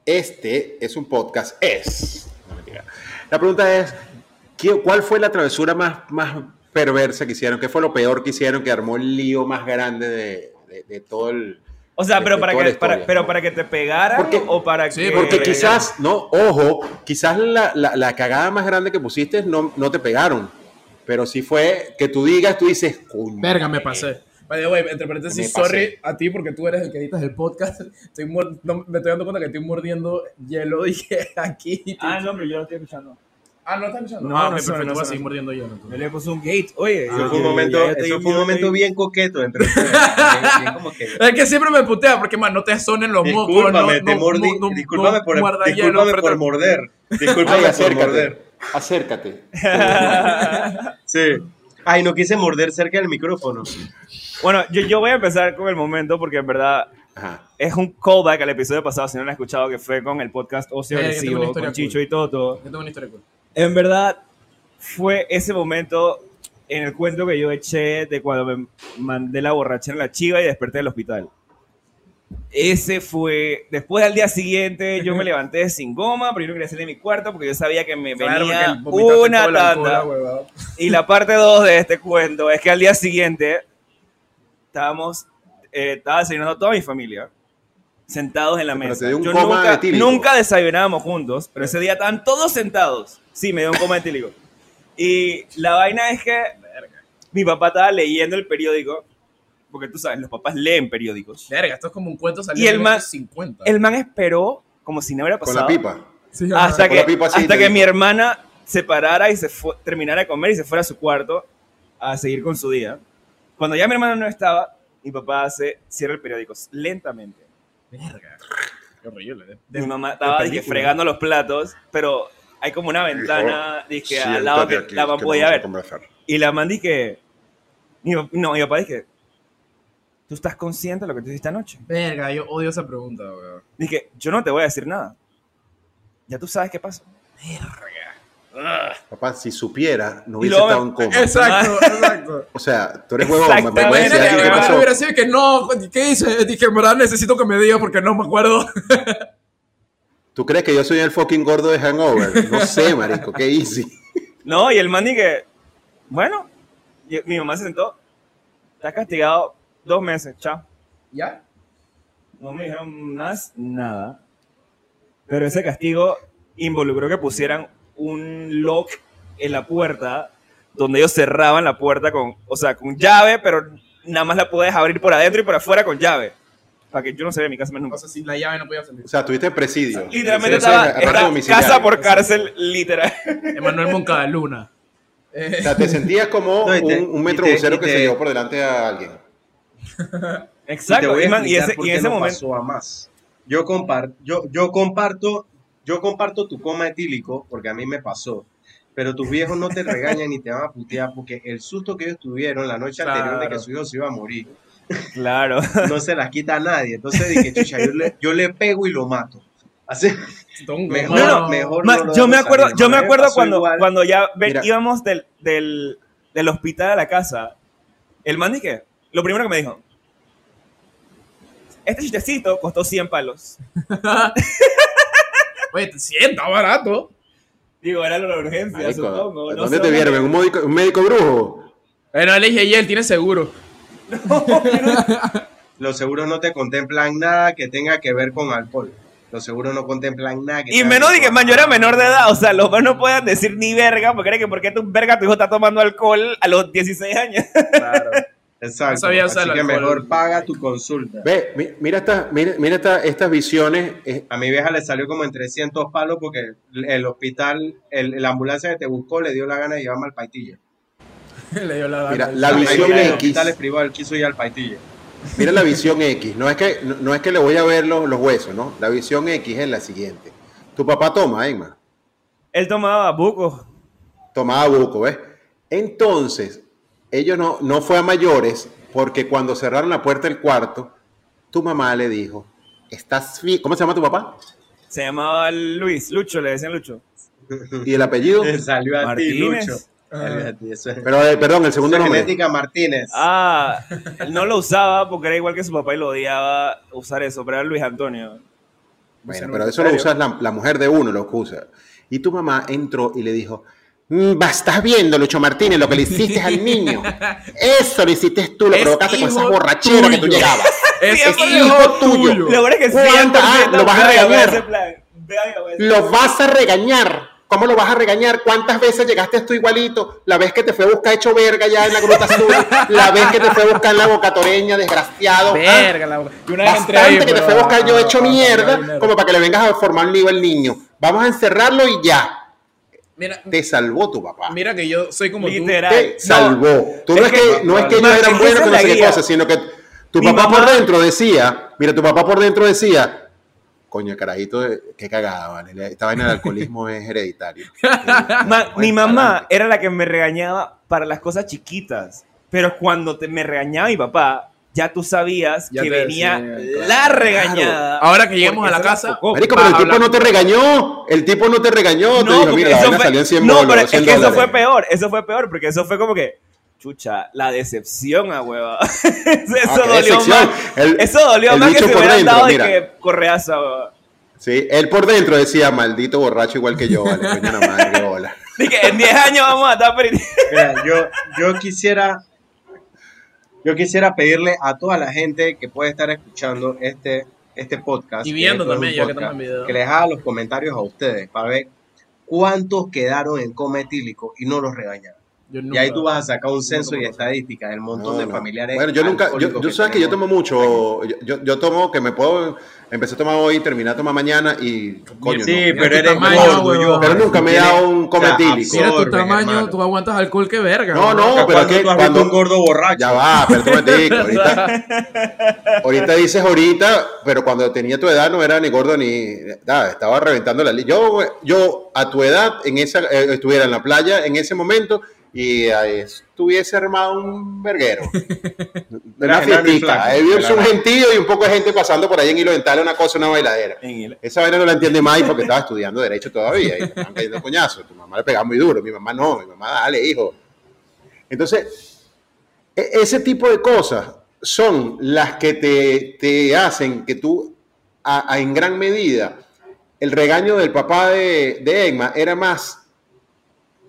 este es un podcast es. no, mentira. La pregunta es: ¿qué- ¿cuál fue la travesura más, más perversa que hicieron? ¿Qué fue lo peor que hicieron que armó el lío más grande de, de- de todo el. O sea, pero para que, para, pero para que te pegaran Porque- o para Sí, que... Porque quizás, no, ojo, quizás la, la- la cagada más grande que pusiste no, no te pegaron. Pero sí fue que tú digas, tú dices, coño. Verga, me pasé. By the way, entre Me paréntesis, sorry a ti porque tú eres el que editas el podcast. Estoy no, me estoy dando cuenta que estoy mordiendo hielo, dije aquí. Ah, no, pero yo lo estoy escuchando. Ah, ¿no estás escuchando? No, ah, no perfecto, no voy a seguir mordiendo hielo. Yo le puse un gate. Oye, Eso yo- fue un momento, ya eso fue un momento bien coqueto entre ustedes. Bien- bien como que, Es que siempre me putea porque, man, no te sonen los mocos. Discúlpame, no, te no, mordí. discúlpame no por, discúlpame por morder. Discúlpame por morder. Acércate. Sí. Ay, no quise morder cerca del micrófono. Bueno, yo, yo voy a empezar con el momento porque en verdad Ajá. es un callback al episodio pasado, si no lo han escuchado, que fue con el podcast Ocio Eh, Agresivo, con Chicho cool. y Toto. Yo tengo una historia cool. En verdad, fue ese momento en el cuento que yo eché de cuando me mandé la borrachera en la chiva y desperté del hospital. Ese fue, después al día siguiente yo me levanté sin goma, pero yo no quería salir de mi cuarto porque yo sabía que me Claro, venía una alcohol, tanda. Y la parte 2 de este cuento es que al día siguiente estábamos, eh, estaba desayunando toda mi familia, sentados en la Pero mesa. te dio un Yo coma nunca, etílico. nunca desayunábamos juntos, pero ese día estaban todos sentados. Sí, me dio un coma etílico. Y la vaina es que mi papá estaba leyendo el periódico, porque tú sabes, los papás leen periódicos. Verga, esto es como un cuento salido Y el en man- los 50. El man esperó como si no hubiera Con pasado la pipa. Sí, hasta Con que, la pipa así, hasta que mi hermana se parara y se fue, terminara de comer y se fuera a su cuarto a seguir con su día. Cuando ya mi hermana no estaba, mi papá hace, cierra el periódico lentamente. Verga. Qué horrible. mi mamá estaba dije, fregando los platos, pero hay como una ventana dije, al lado que aquí, la mamá que podía ver. Y la man dije, no, mi papá dije, ¿tú estás consciente de lo que tú hiciste anoche? Verga, yo odio esa pregunta, weón. Dije, yo no te voy a decir nada. Ya tú sabes qué pasa. Papá, si supiera, no hubiese estado en coma. Exacto, exacto. O sea, tú eres huevón, me Exactamente, puedes decir que qué pasó. hubiera sido que no, ¿qué hice? Dije, en verdad necesito que me diga porque no me acuerdo. ¿Tú crees que yo soy el fucking gordo de Hangover? No sé, marico, qué easy. No, y el man dije, bueno, y mi mamá se sentó, estás castigado dos meses, chao. ¿Ya? No me dijeron más nada. Pero ese castigo involucró que pusieran un lock en la puerta donde ellos cerraban la puerta con, o sea, con llave, pero nada más la puedes abrir por adentro y por afuera con llave. Para que yo no de mi casa más nunca. O sea, sin la llave no podía salir. O sea, tuviste presidio. Literalmente estaba, estaba casa por cárcel, literal. Emanuel Moncadaluna. Eh, O sea, te sentías como No, te- un, un metro y te- bucero y que te- se llevó por delante a alguien. Y te Exacto. voy Y, a y ese, por y qué ese no momento. pasó a más. Yo, compar- yo, yo comparto yo comparto tu coma etílico porque a mí me pasó. Pero tus viejos no te regañan ni te van a putear porque el susto que ellos tuvieron la noche anterior de que Claro. su hijo se iba a morir Claro. no se las quita a nadie. Entonces dije, chucha, yo le, yo le pego y lo mato. Así, mejor, mano. mejor Ma- no yo me acuerdo, salir, yo me acuerdo cuando, igual. cuando ya Mira. íbamos del, del, del hospital a la casa. El man dije, lo primero que me dijo, este chistecito costó 100 palos. Oye, te sienta barato. Digo, era la urgencia, Marico, supongo. no ¿Dónde te vieron? ¿En un médico, un médico brujo? Bueno, le dije, y él tiene seguro. Los seguros no te contemplan nada que tenga que ver con alcohol. Los seguros no contemplan nada que Y menos que dije, ver man, yo era menor de edad. O sea, los más no puedan decir ni verga, porque creen que porque tu verga tu hijo está tomando alcohol a los 16 años. Claro. Exacto. No sabía usar Así que alcohol. mejor paga tu consulta. Ve, mi- mira, esta, mira, mira esta- estas visiones. eh, A mi vieja le salió como en 300 palos porque el hospital, el, la ambulancia que te buscó le dio la gana de llevarme al Paitilla. le dio la Mira, gana. la Ahí visión X. hospitales privados, él quiso ir al Paitilla. Mira la visión X. No es que, no, no es que le voy a ver los, los huesos, ¿no? La visión X es la siguiente. Tu papá toma, Emma. Él tomaba buco. Tomaba buco, ¿ves? Entonces, ellos no, no fue a mayores porque cuando cerraron la puerta del cuarto, tu mamá le dijo, ¿estás? ¿Cómo se llama tu papá? Se llamaba Luis, Lucho, le decían Lucho. ¿Y el apellido? Salió a ti, Martínez. Lucho. Salió a ti, eso es- Pero, eh, perdón, el segundo nombre. Genética Martínez. Ah, él no lo usaba porque era igual que su papá y lo odiaba usar eso, pero era Luis Antonio. Bueno, pero eso lo usa la, la mujer de uno, lo que usa. Y tu mamá entró y le dijo, "Mm, va, estás viendo, Lucho Martínez, lo que le hiciste al niño. Eso lo hiciste tú, lo Es provocaste con esa borrachera que tú llegabas. Es Es hijo tuyo. Lo bueno es que ¿Cuánta- 100% ah, lo vas a regañar. Lo vas a regañar. ¿Cómo lo vas a regañar? ¿Cuántas veces llegaste tú igualito? La vez que te fue a buscar hecho verga ya en la Gruta Azul, la vez que te fue a buscar en la Boca Toreña, desgraciado. Ah, Verga, la Y una Bastante ahí, que te fue a buscar yo hecho mierda, como para que le vengas a formar un lío al niño. Vamos a encerrarlo y ya. Mira, Te salvó tu papá. mira que yo soy como Literal. Te No, salvó. Tú no es es que- no es que ellos eran buenos con no la sé qué cosa, sino que tu papá por dentro decía, mira, tu papá por dentro decía, coño, carajito, qué cagada, vale. Esta vaina del alcoholismo es hereditario. Ma- mi mamá era la que me regañaba para las cosas chiquitas, pero cuando te, me regañaba mi papá, ya tú sabías Ya que te venía la claro. regañada. Ahora que lleguemos a la casa, se. Marico, pero el tipo hablar- no te regañó. El tipo no te regañó. te No, dijo, porque mira, la vaina fue, salió en 100 no, pero es 100 que eso fue peor, eso fue peor, porque eso fue como que, chucha, la decepción a hueva. eso Ah, dolió decepción. más. El- eso dolió el más que por hubieran dentro, dado de mira. que correazo, a hueva. Sí, él por dentro decía, maldito borracho igual que yo, vale, coño la madre, qué bola. Dije, en 10 años vamos a estar perdiendo. Mira, yo, yo quisiera yo quisiera pedirle a toda la gente que puede estar escuchando este, este podcast Y viendo un también, ya que podcast, estamos en video. que les haga los comentarios a ustedes para ver cuántos quedaron en coma etílico y no los regañaron. Yo Y ahí tú vas a sacar un censo y estadísticas del montón No, de no. familiares. Bueno, yo nunca, yo, yo sabes que yo tomo mucho, yo, yo, tomo que me puedo, empecé a tomar hoy, terminé a tomar mañana y coño, Sí, no. pero tu eres tamaño, gordo. Pero nunca me he dado un cometílico. Mira tu absorben, tamaño, hermano. tú aguantas alcohol que verga. No, no, pero es ¿Cuándo que tú has cuando visto un gordo borracho? Ya va, pero tú me digo, ahorita, ahorita dices ahorita, pero cuando tenía tu edad no era ni gordo ni nada, estaba reventando la li- Yo, yo a tu edad, en esa, eh, estuviera en la playa en ese momento y eh, estuviese armado un verguero. Era Una flaco, Ahí vio era un gentío y un poco de gente pasando por ahí en hilo dental, una cosa, una bailadera. El- Esa vaina no la entiende más porque estaba estudiando Derecho todavía y te estaban cayendo coñazos. Tu mamá le pegaba muy duro, mi mamá no, mi mamá, dale, hijo. Entonces, e- ese tipo de cosas son las que te, te hacen que tú, a- a- en gran medida, el regaño del papá de, de Egma era más,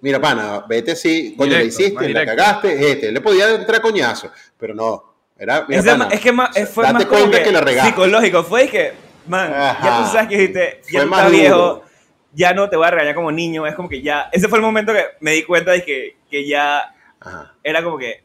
mira, pana, vete sí, coño, le Directo, hiciste, más la cagaste, este, le podía entrar coñazo, pero no, era, mira, Ese pana, es que ma- fue date más cuenta que, que la regaste. psicológico. Fue que, man, ya Ajá. tú sabes que dijiste, ya tú más estás duro. viejo, ya no te voy a regañar como niño. Es como que ya, ese fue el momento que me di cuenta de que, que ya Ajá. era como que,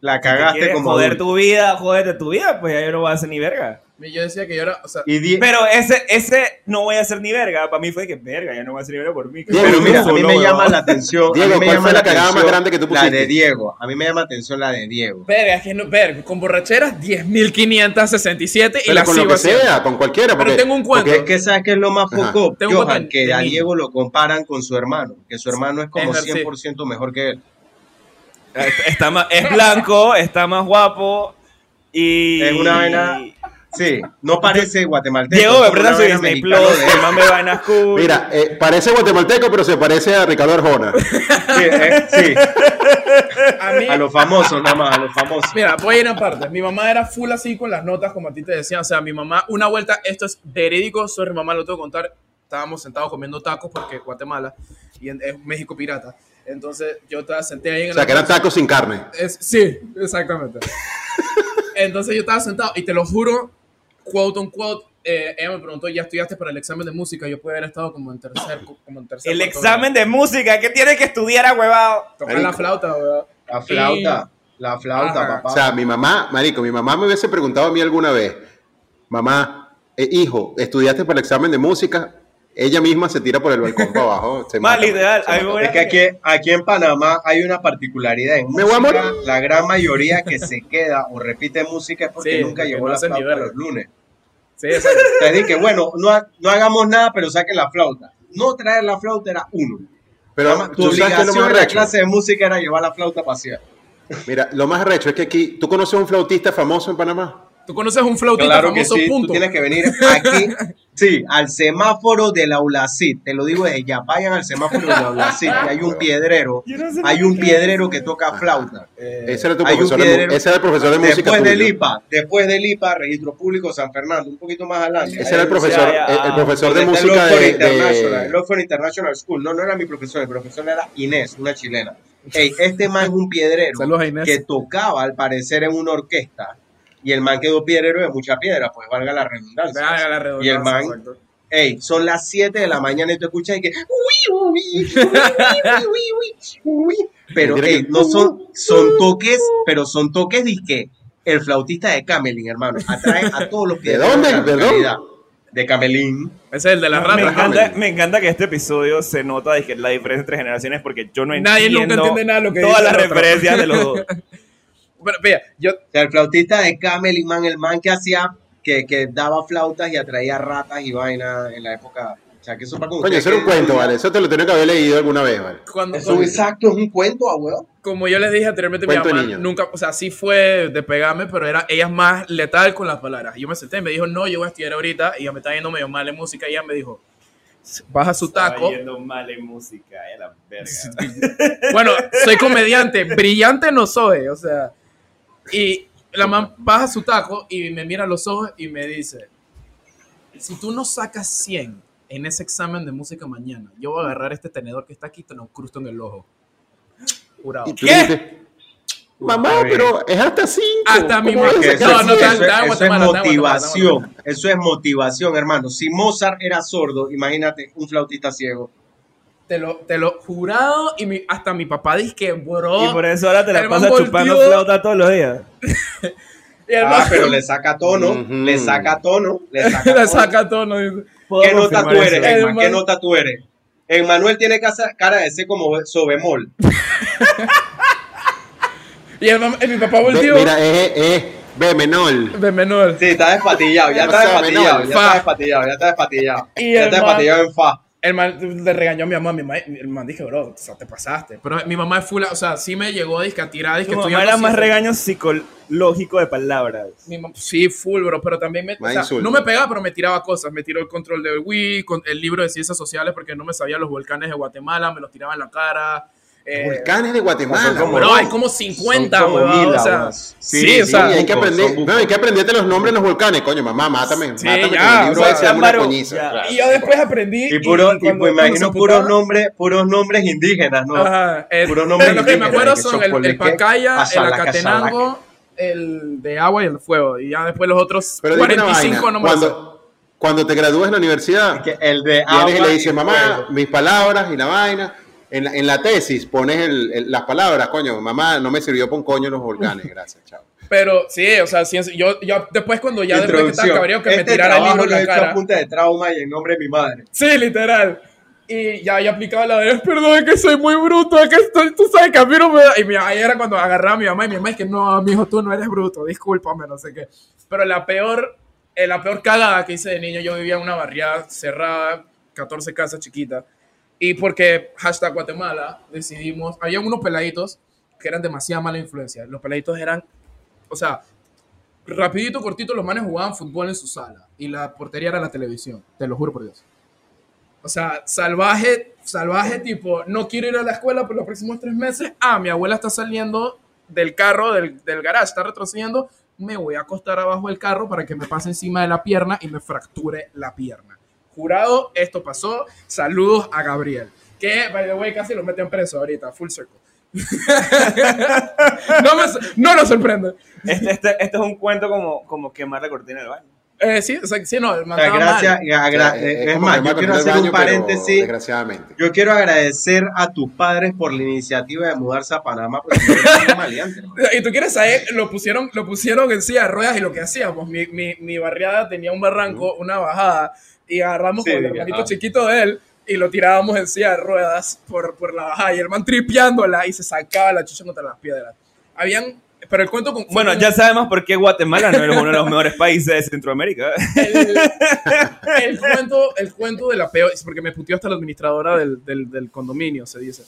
La si te cagaste quieres como joder adulto. tu vida, joderte tu vida, pues ya yo no voy a hacer ni verga. Yo decía que yo era, o sea, Y di- Pero ese, ese no voy a hacer ni verga. Para mí fue que verga, ya no voy a hacer ni verga por mí. Diego, Pero mira, a mí me llama la atención. a Diego, mí me ¿cuál llama fue la cagada más grande que tú La pusiste? de Diego. A mí me llama la atención la de Diego. verga, es que no, verga, con borracheras 10.567 y Pero la con lo sigo que haciendo. sea, con cualquiera. Pero Porque, tengo un cuento. Porque es que sabes que es lo más Ajá. poco, Tengo un Johan, que a. Diego lo comparan con su hermano, que su hermano es como Es verdad, 100% mejor que él. Está más, es blanco, está más guapo y... Es una vaina- Sí, no parece guatemalteco. Diego una su vaina Disney Plus, de- que más me vainas cool. Mira, eh, parece guatemalteco, pero se parece a Ricardo Arjona. Sí, eh, sí, A mí, a los famosos nada más, a los famosos. Mira, voy a ir en parte. Mi mamá era full así con las notas, como a ti te decía. O sea, mi mamá, una vuelta, esto es verídico, soy mi mamá, lo tengo que contar. Estábamos sentados comiendo tacos porque Guatemala y en, es México pirata. Entonces yo estaba senté ahí en O sea, el que eran tacos sin carne. Es- sí, exactamente. Entonces yo estaba sentado y te lo juro, quote on quote, eh, ella me preguntó, ¿ya estudiaste para el examen de música? Yo pude haber estado como en tercer, como en tercer. El examen de música, ¿qué tienes que estudiar, a huevado? Tocar la flauta, weón. La flauta, la flauta, Ajá. papá. O sea, mi mamá, marico, mi mamá me hubiese preguntado a mí alguna vez, mamá, eh, hijo, ¿estudiaste para el examen de música? Ella misma se tira por el balcón para abajo. Se Más mata, literal, se mata. Es que aquí, aquí en Panamá hay una particularidad en Me voy a música. morir. La gran mayoría que se queda o repite música es porque Sí, nunca porque llevó no la flauta los lunes. Sí, exacto. Te dije, bueno, no, no hagamos nada, pero saquen la flauta. No traer la flauta era uno. Pero Nada más, tu tú sabes que es lo obligación en la clase de música era llevar la flauta pasear. Mira, lo más recho es que aquí, ¿tú conoces a un flautista famoso en Panamá? Tú conoces un flautista Claro que famoso, sí, punto. tú tienes que venir aquí, sí, al semáforo de la ULACIT. Te lo digo desde ya, vayan al semáforo de la ULACIT. hay un piedrero, no hay un que piedrero que toca flauta. Ese era tu profesor, de, ese era el profesor de música Después del. IPA, después del IPA, Registro Público San Fernando, un poquito más adelante. Ese era el profesor, el, el profesor de música de, International, de- el Oxford International School. No, no era mi profesor, el profesor era Inés, una chilena. Ey, este man es un piedrero Saludos que tocaba al parecer en una orquesta. Y el man quedó piedrero de mucha piedra, pues valga la redundancia. Valga la redundancia, Y el man, exacto. ey, son las 7 de la mañana y tú escuchas y que. Uy, uy, uy, uy, uy, uy, uy. Pero Tiene ey, que- no son, son toques, pero son toques de el flautista de Camelin, hermano. Atrae a todos los la ¿De dónde? De Camelín. Ese es el de las Me ratas. encanta, me encanta que este episodio se nota la diferencia entre generaciones porque yo no Nadie nunca entiendo entiende nada de lo que todas las referencias de los dos. Pero, mira, yo, O sea, el flautista de Camelin, man, el man que hacía, que, que daba flautas y atraía ratas y vaina en la época. O sea, que eso para Coño, eso era un cuento, ¿vale? Eso te lo tenía que haber leído alguna vez, ¿vale? cuando, Eso exacto, es un cuento, abuelo. como yo les dije anteriormente, mi Cuento de mamá niño. nunca, o sea, sí fue de pegarme, pero era ella es más letal con las palabras. Yo me senté y me dijo, no, yo voy a estudiar ahorita, y ella me está yendo medio mal en música, y ella me dijo, baja su taco. Estaba yendo mal en música, a la verga. Bueno, soy comediante, brillante no soy, o sea. Y la mamá baja su taco y me mira a los ojos y me dice, si tú no sacas 100 en ese examen de música mañana, yo voy a agarrar este tenedor que está aquí y te lo incrusto en el ojo. Jurado. Y tú dijiste, mamá, pero es hasta cinco. Hasta mi ¿cómo mamá- vas a Que No, eso, sacar no, eso- está- eso está en es motivación. Eso es motivación, hermano. Si Mozart era sordo, imagínate un flautista ciego. Te lo, te lo jurado y mi- hasta mi papá dice que, bro. Y por eso ahora te la pasas chupando flauta todos los días. y el Ah, man- pero le saca tono, le saca tono, le saca le tono. saca todo. dice. Puedo ¿Qué nota tú eres, Emma? ¿Qué nota tú eres? Emmanuel tiene cara de ser como sobemol. Y, el man- y mi papá volteó. mira, es, es B menor. de menor. Sí, está despatillado, ya está despatillado, ya está despatillado, ya está despatillado. Y Ya está despatillado en fa. El man le regañó a mi mamá, mi mamá, el man dije, bro, o sea, te pasaste. Pero mi mamá es full, o sea, sí me llegó disque a tirar, disque Tu mamá estudiando era más regaño psicológico de palabras. Mi sí, full, bro, pero también me, o sea, no me pegaba, pero me tiraba cosas. Me tiró el control del Wii, con el libro de ciencias sociales, porque no me sabía los volcanes de Guatemala, me los tiraba en la cara. Eh, Volcanes de Guatemala. Como- Bro, weón. hay como 50, Son como mil o sea, aguas. sí, Sí, o sea, Sí, hay que aprender, no, hay que aprenderte los nombres de los volcanes, coño, mamá, mátame, Sí, mátame ya, con el libro o sea, ese, coñiza. ya. Y yo después aprendí. Y, puro, y, cuando- pues imagino puros nombres, puros nombres indígenas, ¿no? Ajá, el, Puros nombres lo que me indígenas, acuerdo son el, el pacaya, el acatenango, el de agua y el fuego. Y ya después los otros Pero dime una 45 vaina, no me los sé. cuando, te gradúes en la universidad, Que el de vienes y agua le dices, mamá, mis palabras y la vaina. En la, en la tesis pones el- el- las palabras, coño, mamá, no me sirvió por un coño los volcanes, gracias, chao. Pero sí, o sea, sí, yo, yo después cuando ya después que estaba cabreado que me Este tirara el trabajo libro en he la hecho a cara. punta de trauma y en nombre de mi madre. Sí, literal. Y ya, ya aplicaba la de, perdón, es que soy muy bruto, es que estoy, tú sabes que a mí no me da. Y mi, ahí era cuando agarraba a mi mamá y mi mamá es que no, mi hijo, tú no eres bruto, discúlpame, no sé qué. Pero la peor, eh, la peor cagada que hice de niño, yo vivía en una barriada cerrada, 14 casas chiquitas. Y porque hashtag Guatemala decidimos, había unos peladitos que eran demasiada mala influencia. Los peladitos eran, o sea, rapidito, cortito, los manes jugaban fútbol en su sala. Y la portería era la televisión, te lo juro por Dios. O sea, salvaje, salvaje tipo, no quiero ir a la escuela por los próximos tres meses. Ah, mi abuela está saliendo del carro, del, del garage, está retrocediendo. Me voy a acostar abajo del carro para que me pase encima de la pierna y me fracture la pierna. Jurado, esto pasó. Saludos a Gabriel. Que, by the way, casi lo meten preso ahorita, full circle. no, me, no nos sorprende. Este, este, este es un cuento como, como quemar la cortina del baño. Eh, sí, o sea, sí, no, el gracias, O sea, es, como más, que va yo a quiero hacer un baño, pero paréntesis. Desgraciadamente. Yo quiero agradecer a tus padres por la iniciativa de mudarse a Panamá, un. Y tú quieres saber, lo pusieron, lo pusieron en silla de ruedas y lo que hacíamos, mi, mi, mi barriada tenía un barranco, una bajada, y agarramos Sí, con el hermanito ajá. chiquito de él y lo tirábamos en silla de ruedas por, por la bajada, y el man tripeándola y se sacaba la chucha contra las piedras. Habían, pero el cuento con... Bueno, ya sabemos por qué Guatemala no es uno de los mejores países de Centroamérica. el, el cuento, el cuento de la peor, porque me puteó hasta la administradora del, del, del condominio, se dice,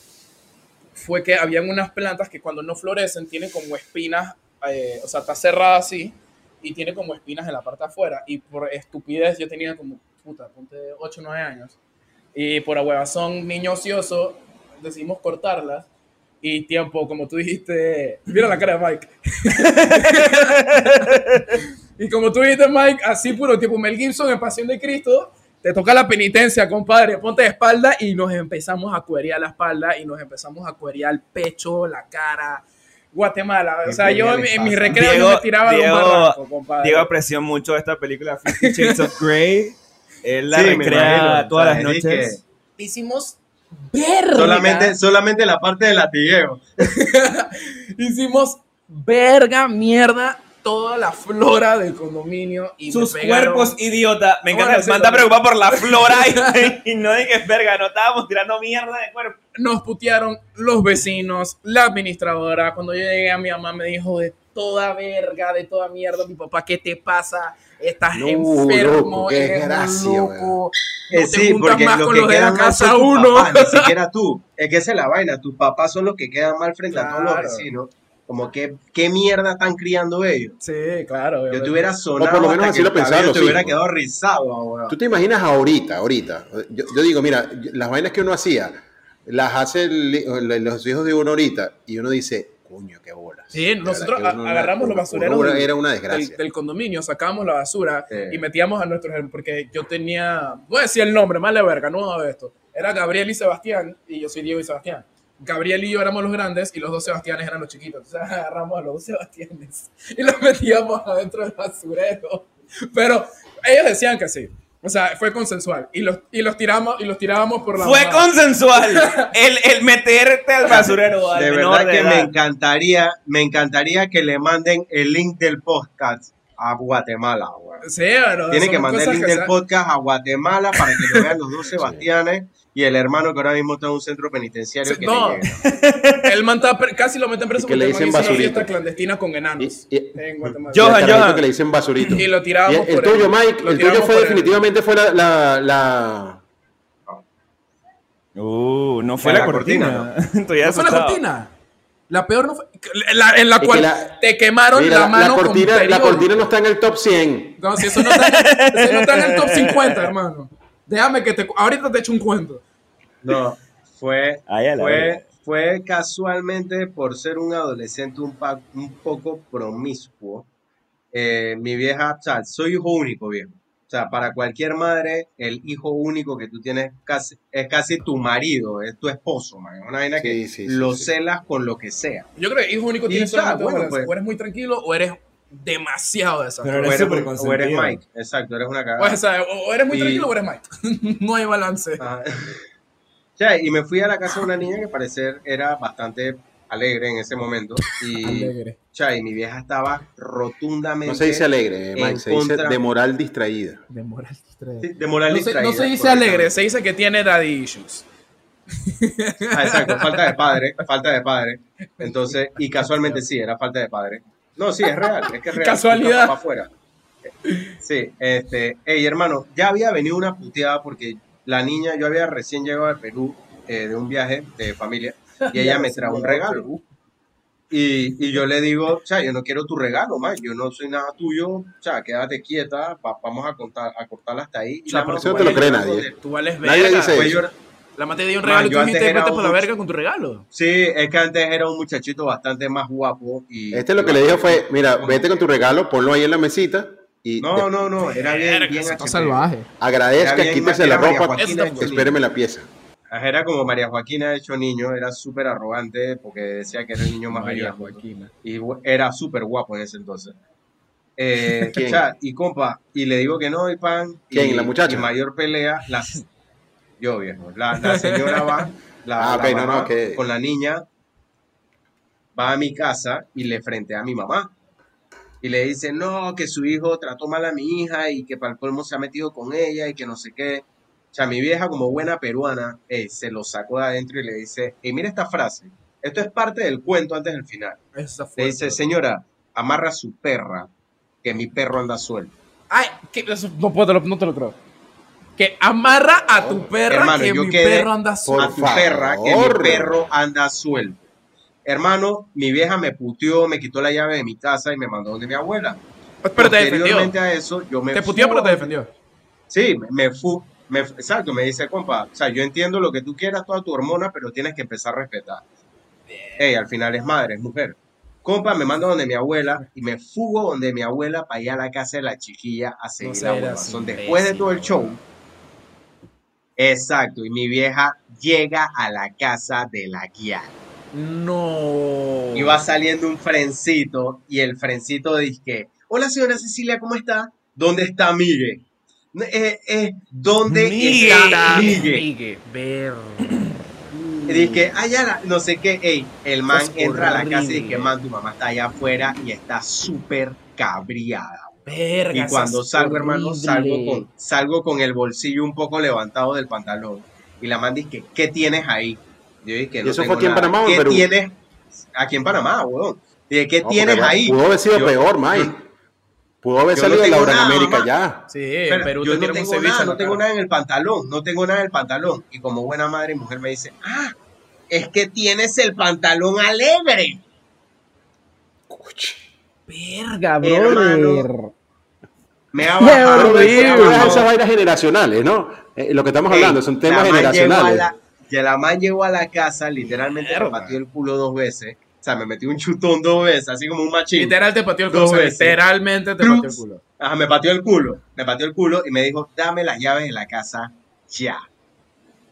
fue que habían unas plantas que cuando no florecen tienen como espinas, eh, o sea, está cerrada así y tiene como espinas en la parte de afuera. Y por estupidez yo tenía como, puta, ponte 8 o 9 años. Y por ahuevazón, niño ocioso, decidimos cortarlas. Y tiempo, como tú dijiste, mira la cara de Mike. Y como tú dijiste, Mike, así puro tipo Mel Gibson en Pasión de Cristo, te toca la penitencia, compadre, ponte de espalda y nos empezamos a cuerear la espalda y nos empezamos a cuerear el pecho, la cara. Guatemala, o sea, ¿Qué yo en, mis recreos me tiraba de un Diego- barranco, compadre. Diego apreció mucho esta película Fifty Shades of Grey. Él la Sí, me recrea imagino. todas las es noches. Hicimos verga. Solamente, solamente la parte de latigueo. Hicimos verga, mierda, toda la flora del condominio y me Sus cuerpos idiota. Me encanta. Man está preocupado por la flora y, y no de que es verga. No estábamos tirando mierda de cuerpo. nos putearon los vecinos, la administradora. Cuando yo llegué a mi mamá me dijo de toda verga, de toda mierda, mi papá, ¿qué te pasa? Estás No, enfermo, loco, qué eres un gracia, loco. Eh, te sí, porque más lo con que los de la casa uno. papás, ni siquiera tú. Es que esa es la vaina. Tus papás son los que quedan mal frente a todos los vecinos. Como que, ¿qué mierda están criando ellos? Sí, claro. Yo te hubiera sonado O por lo menos así lo cabello pensaban te hubiera quedado rizado, ahora. Tú te imaginas ahorita, ahorita. Yo, yo digo, mira, las vainas que uno hacía, las hace el- los hijos de uno ahorita, y uno dice, coño, qué bolas. Sí, De nosotros a- agarramos los basureros del- era una del, desgracia. del condominio, sacábamos la basura Sí. y metíamos a nuestros porque yo tenía, voy a decir el nombre, más de verga, no a ver esto. Era Gabriel y Sebastián, y yo soy Diego y Sebastián. Gabriel y yo éramos los grandes y los dos Sebastianes eran los chiquitos. Entonces agarramos a los dos Sebastianes y los metíamos adentro del basurero. Pero ellos decían que sí. O sea, fue consensual. Y los, y los, tiramos, y los tirábamos por la Fue consensual. El, el meterte al basurero. Al De menor verdad de que me encantaría, me encantaría que le manden el link del podcast a Guatemala, weón. Sí, bueno, Tiene son que mandar el link que del podcast a Guatemala para que lo vean los dos Sebastianes y el hermano que ahora mismo está en un centro penitenciario que no. le. El man está casi lo meten preso Y que le porque man dicen basurito. fiesta clandestina con enanos Y- y- en Guatemala. Johan, Johan. que le dicen basurito. y lo Y tirábamos el, el por tuyo, Mike, lo el tuyo fue el- definitivamente fue la, la, la- Uh, no fue la, la cortina. Estoy ¿No fue la cortina? La peor no fue. la- en la Es cual la- te quemaron Mira, la mano con cortina, la cortina no está en el top 100. No, si eso no está, eso no está en el top 50, hermano. Déjame que te. Ahorita te echo un cuento. No, fue, fue, fue casualmente por ser un adolescente un, pa- un poco promiscuo. eh, mi vieja, o sea, soy hijo único, viejo. O sea, para cualquier madre, el hijo único que tú tienes casi, es casi tu marido, es tu esposo, man. Es Una vaina que Sí, lo sí. celas con lo que sea. Yo creo que hijo único tiene solamente bueno, pues. O eres muy tranquilo o eres demasiado Pero desastroso. eres o, eres, súper un- o eres consentido. Mike, exacto, eres una O, cagada. sea, o eres muy Y- tranquilo o eres Mike. no hay balance. Ajá. Ya, y me fui a la casa de una niña que parecer era bastante alegre en ese momento. Y, Alegre. cha, y mi vieja estaba rotundamente. No se dice alegre, en Mike, se dice de moral distraída. De moral distraída. Sí, de moral No se, no distraída, se dice alegre, se dice que tiene daddy issues. Ah, exacto, falta de padre, falta de padre. Entonces, y casualmente sí, era falta de padre. No, sí, es real, es que es real. Casualidad. Afuera. Sí, este, hey hermano, ya había venido una puteada porque la niña, yo había recién llegado de Perú eh, de un viaje de familia y ella me trajo un regalo. Y, y yo le digo, o sea, yo no quiero tu regalo, man, yo no soy nada tuyo, o sea, quédate quieta, va- vamos a, contar, a cortarla hasta ahí. Y O sea, la mamá eso no te lo cree nadie. Tú vales Nadie dice eso. La mate dio un regalo y dijiste, era vete por la verga con tu regalo. Sí, es que antes era un muchachito bastante más guapo y... Este lo que le dijo fue, mira, vete con tu regalo, ponlo ahí en la mesita y No, de- no, no, era bien, bien salvaje. agradezca, quítese la ropa, espéreme la pieza. Era como María Joaquina hecho niño, era súper arrogante porque decía que era el niño más María bello. Joaquina. Y era súper guapo en ese entonces. Eh, ¿Quién? cha, y compa, y le digo que no, y pan. y- ¿Quién? ¿La muchacha? Y mayor pelea, las, yo viejo. La, la señora va, la, Ah, la ok, no, mamá no, que- con la niña, va a mi casa y le frente a mi mamá. Y le dice, no, que su hijo trató mal a mi hija y que para el colmo se ha metido con ella y que no sé qué. O sea, mi vieja, como buena peruana, eh, se lo sacó de adentro y le dice, y mira esta frase, esto es parte del cuento antes del final. Esa Le dice, señora, amarra a su perra, que mi perro anda suelto. Ay, que eso no, puedo, no te lo creo. Que amarra a tu perra Hermano, que yo mi quedé perro anda suelto. a tu perra, que mi perro anda suelto. Hermano, mi vieja me puteó, me quitó la llave de mi casa y me mandó donde mi abuela. Pero te defendió. Posteriormente a eso, yo me Te puteó, fui- pero te defendió. Sí, me, me fu, me, exacto, me dice, compa, o sea, yo entiendo lo que tú quieras, toda tu hormona, pero tienes que empezar a respetar. Ey, al final es madre, es mujer. Compa, me manda donde mi abuela y me fugo donde mi abuela para ir a la casa de la chiquilla a seguir seas la Después de todo el show, exacto, y mi vieja llega a la casa de la guía. No. Y va saliendo un frencito y el frencito dice, hola señora Cecilia, ¿cómo está? ¿Dónde está Miguel? Eh, eh, ¿Dónde está Miguel? Migue, ver. Y dije, allá no sé qué, ey, el man entra a la casa y dice, man, tu mamá está allá afuera y está súper cabreada. Verga. Y cuando eso salgo, hermano, salgo con, salgo con el bolsillo un poco levantado del pantalón. Y la man dice, ¿qué tienes ahí? Yo dije, ¿Y no eso tengo fue aquí en. Panamá o en ¿Qué Perú? tienes? Aquí en Panamá, weón. Dije, ¿qué No, tienes ahí? Pudo haber sido Yo- peor, Mike. Pudo haber Yo no salido de tengo Laura en América mamá. ya. Sí, en Pero Perú yo te no un tengo nada, en la no tengo nada en el pantalón, no tengo nada en el pantalón. Y como buena madre y mujer me dice, ah, es que tienes el pantalón alegre. Verga, Hermano. brother. Me ha bajado esas vainas generacionales, ¿no? Eh, lo que estamos Ey, hablando son temas generacionales. la- que la man llegó a la casa, literalmente me pateó el culo dos veces. O sea, me metió un chutón dos veces, así como un machín. Literal te pateó el Dos culo. veces. Literalmente te pateó el culo. Ajá, me pateó el culo. Me pateó el culo y me dijo, dame las llaves de la casa ya.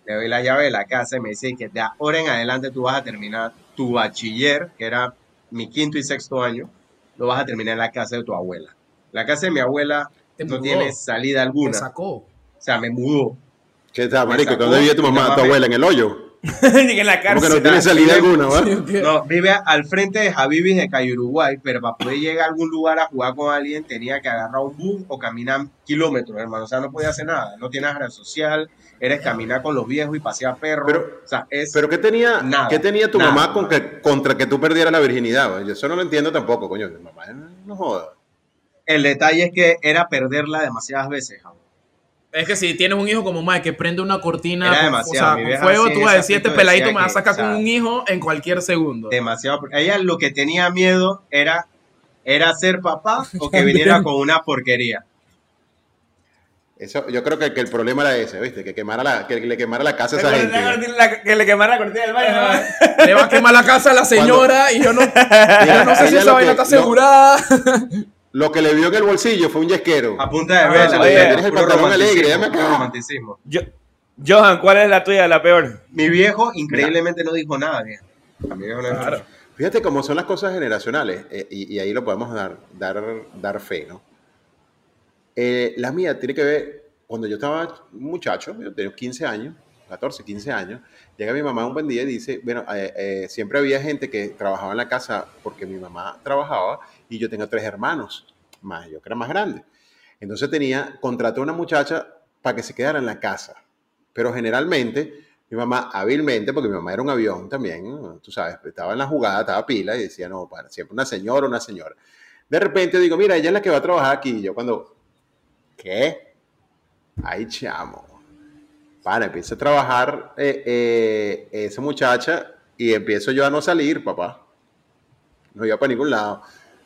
Le doy la llave de la casa y me dice que de ahora en adelante tú vas a terminar tu bachiller, que era mi quinto y sexto año, lo vas a terminar en la casa de tu abuela. La casa de mi abuela Te no mudó. tiene salida alguna. sacó. O sea, me mudó. ¿Qué tal, Me marico? ¿Dónde vive tu mamá, tu me- abuela? ¿En el hoyo? Ni en la ¿Cómo que cárcel. no tiene salida sí. alguna, va? No, vive al frente de Javibis de Cayo Uruguay, pero para poder llegar a algún lugar a jugar con alguien tenía que agarrar un bus o caminar kilómetros, hermano. O sea, no podía hacer nada. No tienes red social, eres caminar con los viejos y pasear perros. Pero- o sea, es Pero ¿qué tenía, Nada, ¿qué tenía tu nada, mamá con nada. que, contra que tú perdieras la virginidad? Yo eso no lo entiendo tampoco, coño. Mi mamá no joda. el detalle es que era perderla demasiadas veces. Javo. Es que si tienes un hijo como Mike que prende una cortina o sea, con fuego, tú vas a decir, este peladito me va a sacar con un hijo en cualquier segundo. Demasiado. Ella lo que tenía miedo era, era ser papá o que viniera con una porquería. Eso, yo creo que, que el problema era ese, ¿viste? Que, quemara la, que le quemara la casa a esa La gente. la- Que le quemara la cortina del baño. ¿no? Le va a quemar la casa a la señora y yo no, yo no sé si esa vaina está asegurada. Lo que le vio en el bolsillo fue un yesquero. A punta de Ah, vela. puro eres el pantalón alegre, dame acá. puro romanticismo. Yo- Johan, ¿cuál es la tuya, la peor? Mi viejo increíblemente no dijo nada, viejo. A no dijo Claro. nada. Fíjate cómo son las cosas generacionales, eh, y, y ahí lo podemos dar, dar, dar fe, ¿no? Eh, la mía tiene que ver, cuando yo estaba muchacho, yo tenía 15 años, 14, 15 años, llega mi mamá un buen día y dice, bueno, eh, eh, siempre había gente que trabajaba en la casa porque mi mamá trabajaba y yo tengo tres hermanos, más yo que era más grande. Entonces tenía, contrató a una muchacha para que se quedara en la casa, pero generalmente mi mamá hábilmente, porque mi mamá era un avión también, tú sabes, estaba en la jugada, estaba pila y decía, no, para siempre una señora, una señora. De repente digo, mira, ella es la que va a trabajar aquí. Y yo cuando, ¿qué? Ay, chamo. Para, empieza a trabajar eh, eh, esa muchacha y empiezo yo a no salir, papá. No iba para ningún lado.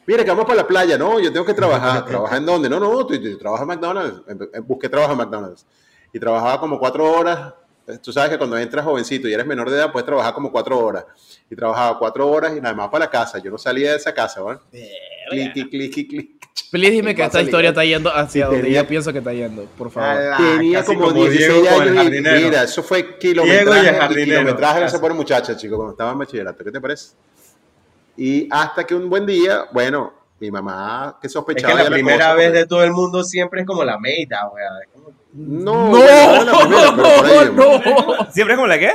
Mira, que vamos para la playa. No, yo tengo que trabajar. ¿Trabajar en dónde? No, no, tú, tú trabajas en McDonald's. Busqué trabajo en McDonald's. Y trabajaba como cuatro horas. Eh, Tú sabes que cuando entras jovencito y eres menor de edad, puedes trabajar como cuatro horas. Y trabajaba cuatro horas y nada más para la casa. Yo no salía de esa casa, ¿verdad? Clic, clic, clic, clic. Please dime que esta historia está yendo hacia donde Tenía- yo pienso que está yendo, por favor. Tenía como, 16 Diego con el años y mira, eso fue Diego y el kilometraje y, jardinero. kilometraje de Casi. esa pobre muchacha, chico, cuando estaba en bachillerato. ¿Qué te parece? Y hasta que un buen día, bueno, Mi mamá, que Es sospechaba que la de la primera cosa, vez de todo el mundo siempre es como la meita, weá. Es No, No, no, la primera, pero por ahí, no, no. ¿Siempre es como la qué?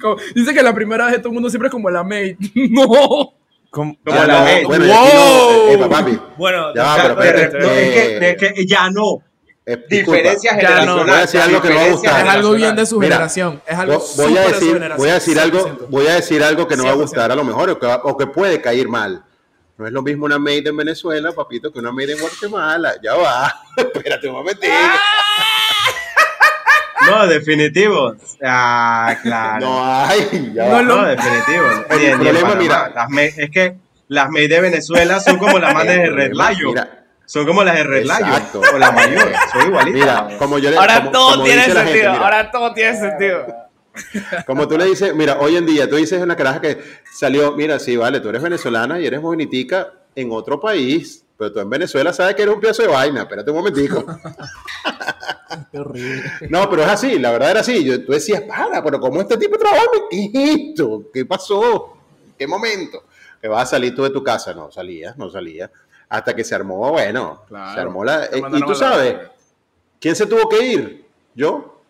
Como- Dice que la primera vez de todo el mundo siempre es como la maid. No. Como- Ya la no, meita. bueno, aquí no, ¡Wow! eh, epa, papi. Bueno, Ya pero Pero, espérate, no, es, eh, que, es que ya no. Eh, disculpa. Diferencia Ya no. Voy a decir algo que no va a gustar. Es algo bien de su Mira, generación. Es algo Vo- voy a de su decir, generación. voy a decir algo, 100%. voy a decir algo que no va a 100%. gustar a lo mejor o que, o que puede caer mal. No es lo mismo una maid en Venezuela, papito, que una maid en Guatemala. Ya va. Espérate un momentito. No, definitivo. Ah, claro. No hay. Ya No va. No, definitivo. El Ni en- ni en problema, Panamá. mira. Las es que las maid de Venezuela son como las manes de El Red. Mira, Son como las de Red Lion. Exacto. O la mayor. Son igualitas. mira, como yo le ahora como- todo como tiene gente, sentido. ahora todo tiene sentido. Como tú le dices, mira, hoy en día tú dices una caraja que salió, mira, sí, vale, tú eres venezolana y eres bonitica en otro país, pero tú en Venezuela sabes que eres un pedazo de vaina. Espérate un momentico. Qué horrible. No, pero es así, la verdad era así. Yo, tú decías, para, pero ¿cómo este tipo trabaja? ¿Qué es esto? ¿Qué pasó? ¿Qué momento? Que vas a salir tú de tu casa. No salías, no salías. Hasta que se armó, bueno, Claro. se armó la... Eh, y tú la sabes. ¿quién se tuvo que ir? ¿Yo?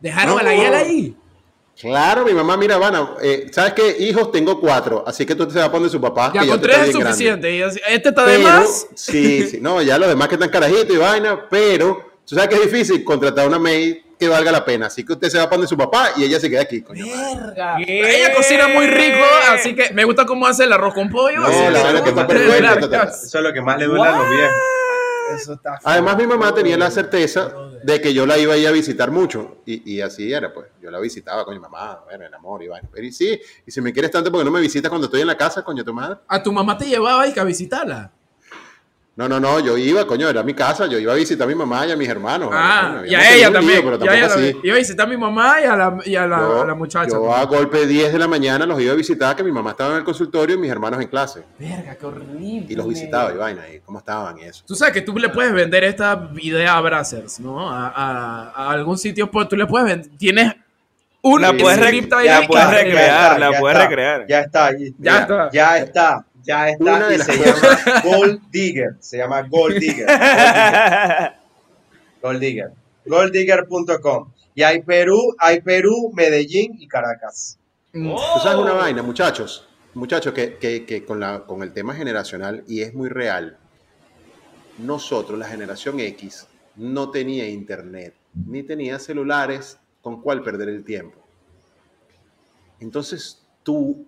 Dejaron No. a la guía ahí. Claro, mi mamá, mira, Vana, eh, ¿sabes qué? Hijos tengo cuatro, así que tú te vas a poner su papá. Ya que con tres es suficiente. Y así- este está de Pero, más. sí, sí, no, ya los demás que están carajitos y vaina, pero tú sabes que es difícil contratar una maid que valga la pena, así que usted se va a poner su papá y ella se queda aquí, coño. Ella cocina muy rico, así que me gusta cómo hace el arroz con pollo. No, así la que verdad que está perfecto. Eso es lo que más le duele a los viejos. Eso está Además, mi mamá tenía la certeza de que yo la iba a ir a visitar mucho y, y así era, pues. Yo la visitaba con mi mamá, bueno, el amor y vaina. Pero y sí, y si me quieres tanto, porque no me visitas cuando estoy en la casa, coño, tu madre? A tu mamá te llevaba y a visitarla. No, no, no, yo iba, coño, era mi casa, yo iba a visitar a mi mamá y a mis hermanos. Ah, Bueno, y a ella también. lío, pero y a ella tampoco así. Iba a visitar a mi mamá y a la, y a la, Yo, a la muchacha. yo a golpe 10 de la mañana los iba a visitar, que mi mamá estaba en el consultorio y mis hermanos en clase. Verga, qué horrible. Y los visitaba y vaina, y cómo estaban y eso. Tú sabes que tú le puedes vender esta idea a Brazzers, ¿no? A, a- a algún sitio, pues tú le puedes vender. Tienes un La puedes re- script ahí la puedes recrear, ya la está, puedes ya recrear. está, Ya está. Ya Ya, está. Ya está. Una y se cosas- llama Gold Digger. Se llama Gold Digger. Gold Digger. Golddigger.com. Y hay Perú, hay Perú, Medellín y Caracas. Mm. Tú sabes una vaina, muchachos, muchachos, que, que- que con, la, con el tema generacional, y es muy real, nosotros, la generación X, no tenía internet, ni tenía celulares con cuál perder el tiempo. Entonces,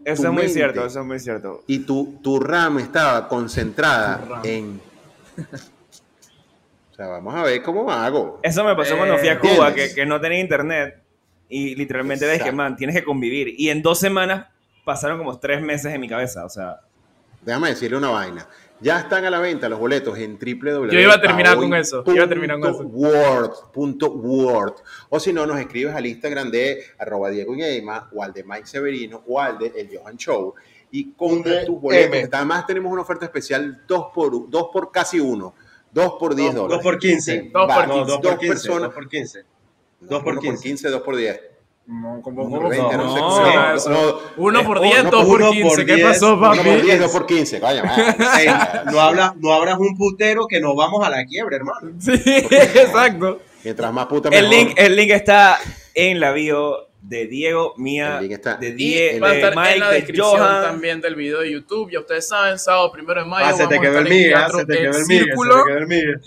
Eso tu es muy mente cierto, eso es muy cierto. Y tu, tu RAM estaba concentrada RAM. en... O sea, vamos a ver cómo hago. Eso me pasó cuando fui a Cuba, que, que no tenía internet. Y literalmente dije, Exacto. man, tienes que convivir. Y en dos semanas pasaron como tres meses en mi cabeza. O sea, Déjame decirle una vaina. Ya están a la venta los boletos en www. Yo iba a terminar con eso, iba a terminar con eso. Word, punto word. O si no, nos escribes al Instagram de arroba Diego o al de Mike Severino o al de El Johan Show y compra tus boletos. M. Además tenemos una oferta especial dos por, dos por casi uno. Dos por 10 Dos- dólares. dos por 15. Dos por Va, No, 15. dos por 15. personas. Dos por 15. No, dos por uno 15. 15, dos por 10. No, como Uno como- por 20, no, no, Uno por uno 10, por dos por uno 15. por ¿Qué 10, pasó, uno Uno papi? por 10, dos por 15. Vaya, Ey, no, habla, no abras un putero que nos vamos a la quiebra, hermano. Sí, exacto. Mientras más puta el mejor. link, el link está en la bio de Diego, mía, El link está- de Y Die, va a de estar en Mike, la de descripción Johan. también del video de YouTube. Ya ustedes saben, sábado primero de mayo. Ah, se te vamos a quedó el en Teatro se te El quedó el quedó el miga.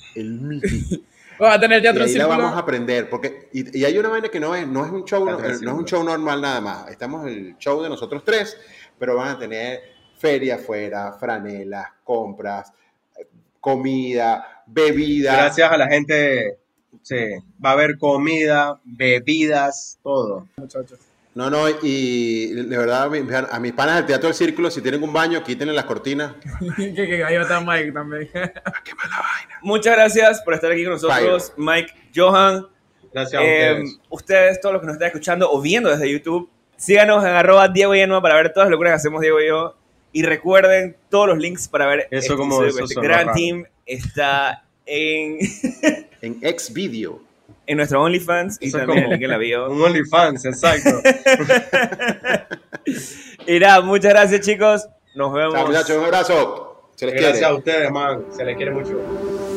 Vamos a tener Y Teatro El ahí la Círculo. vamos a aprender, porque y, y hay una vaina que no es, no es un show, no, del no es un Círculo. show normal nada más. Estamos en el show de nosotros tres, pero van a tener feria afuera, franelas, compras, eh, comida, bebida. Gracias a la gente. Sí, va a haber comida, bebidas, todo. muchachos. No, no, y de verdad, a mi- a mis panas del Teatro del Círculo, si tienen un baño, quítenle las cortinas. que, que ahí va a estar Mike también. Muchas gracias por estar aquí con nosotros, Mike, Johan. Gracias a Eh, ustedes. ustedes, todos los que nos están escuchando o viendo desde YouTube, síganos en arroba Diego y Enua para ver todas las locuras que hacemos Diego y yo. Y recuerden todos los links para ver Eso este como- eso este gran raro. team. Está en, En ex video. En nuestro OnlyFans y Eso también en como el link en la bio. Un OnlyFans, exacto. Y nada, muchas gracias chicos. Nos vemos. Chao, muchachos, un abrazo. Se les Gracias quiere. a ustedes, man. Se les quiere mucho.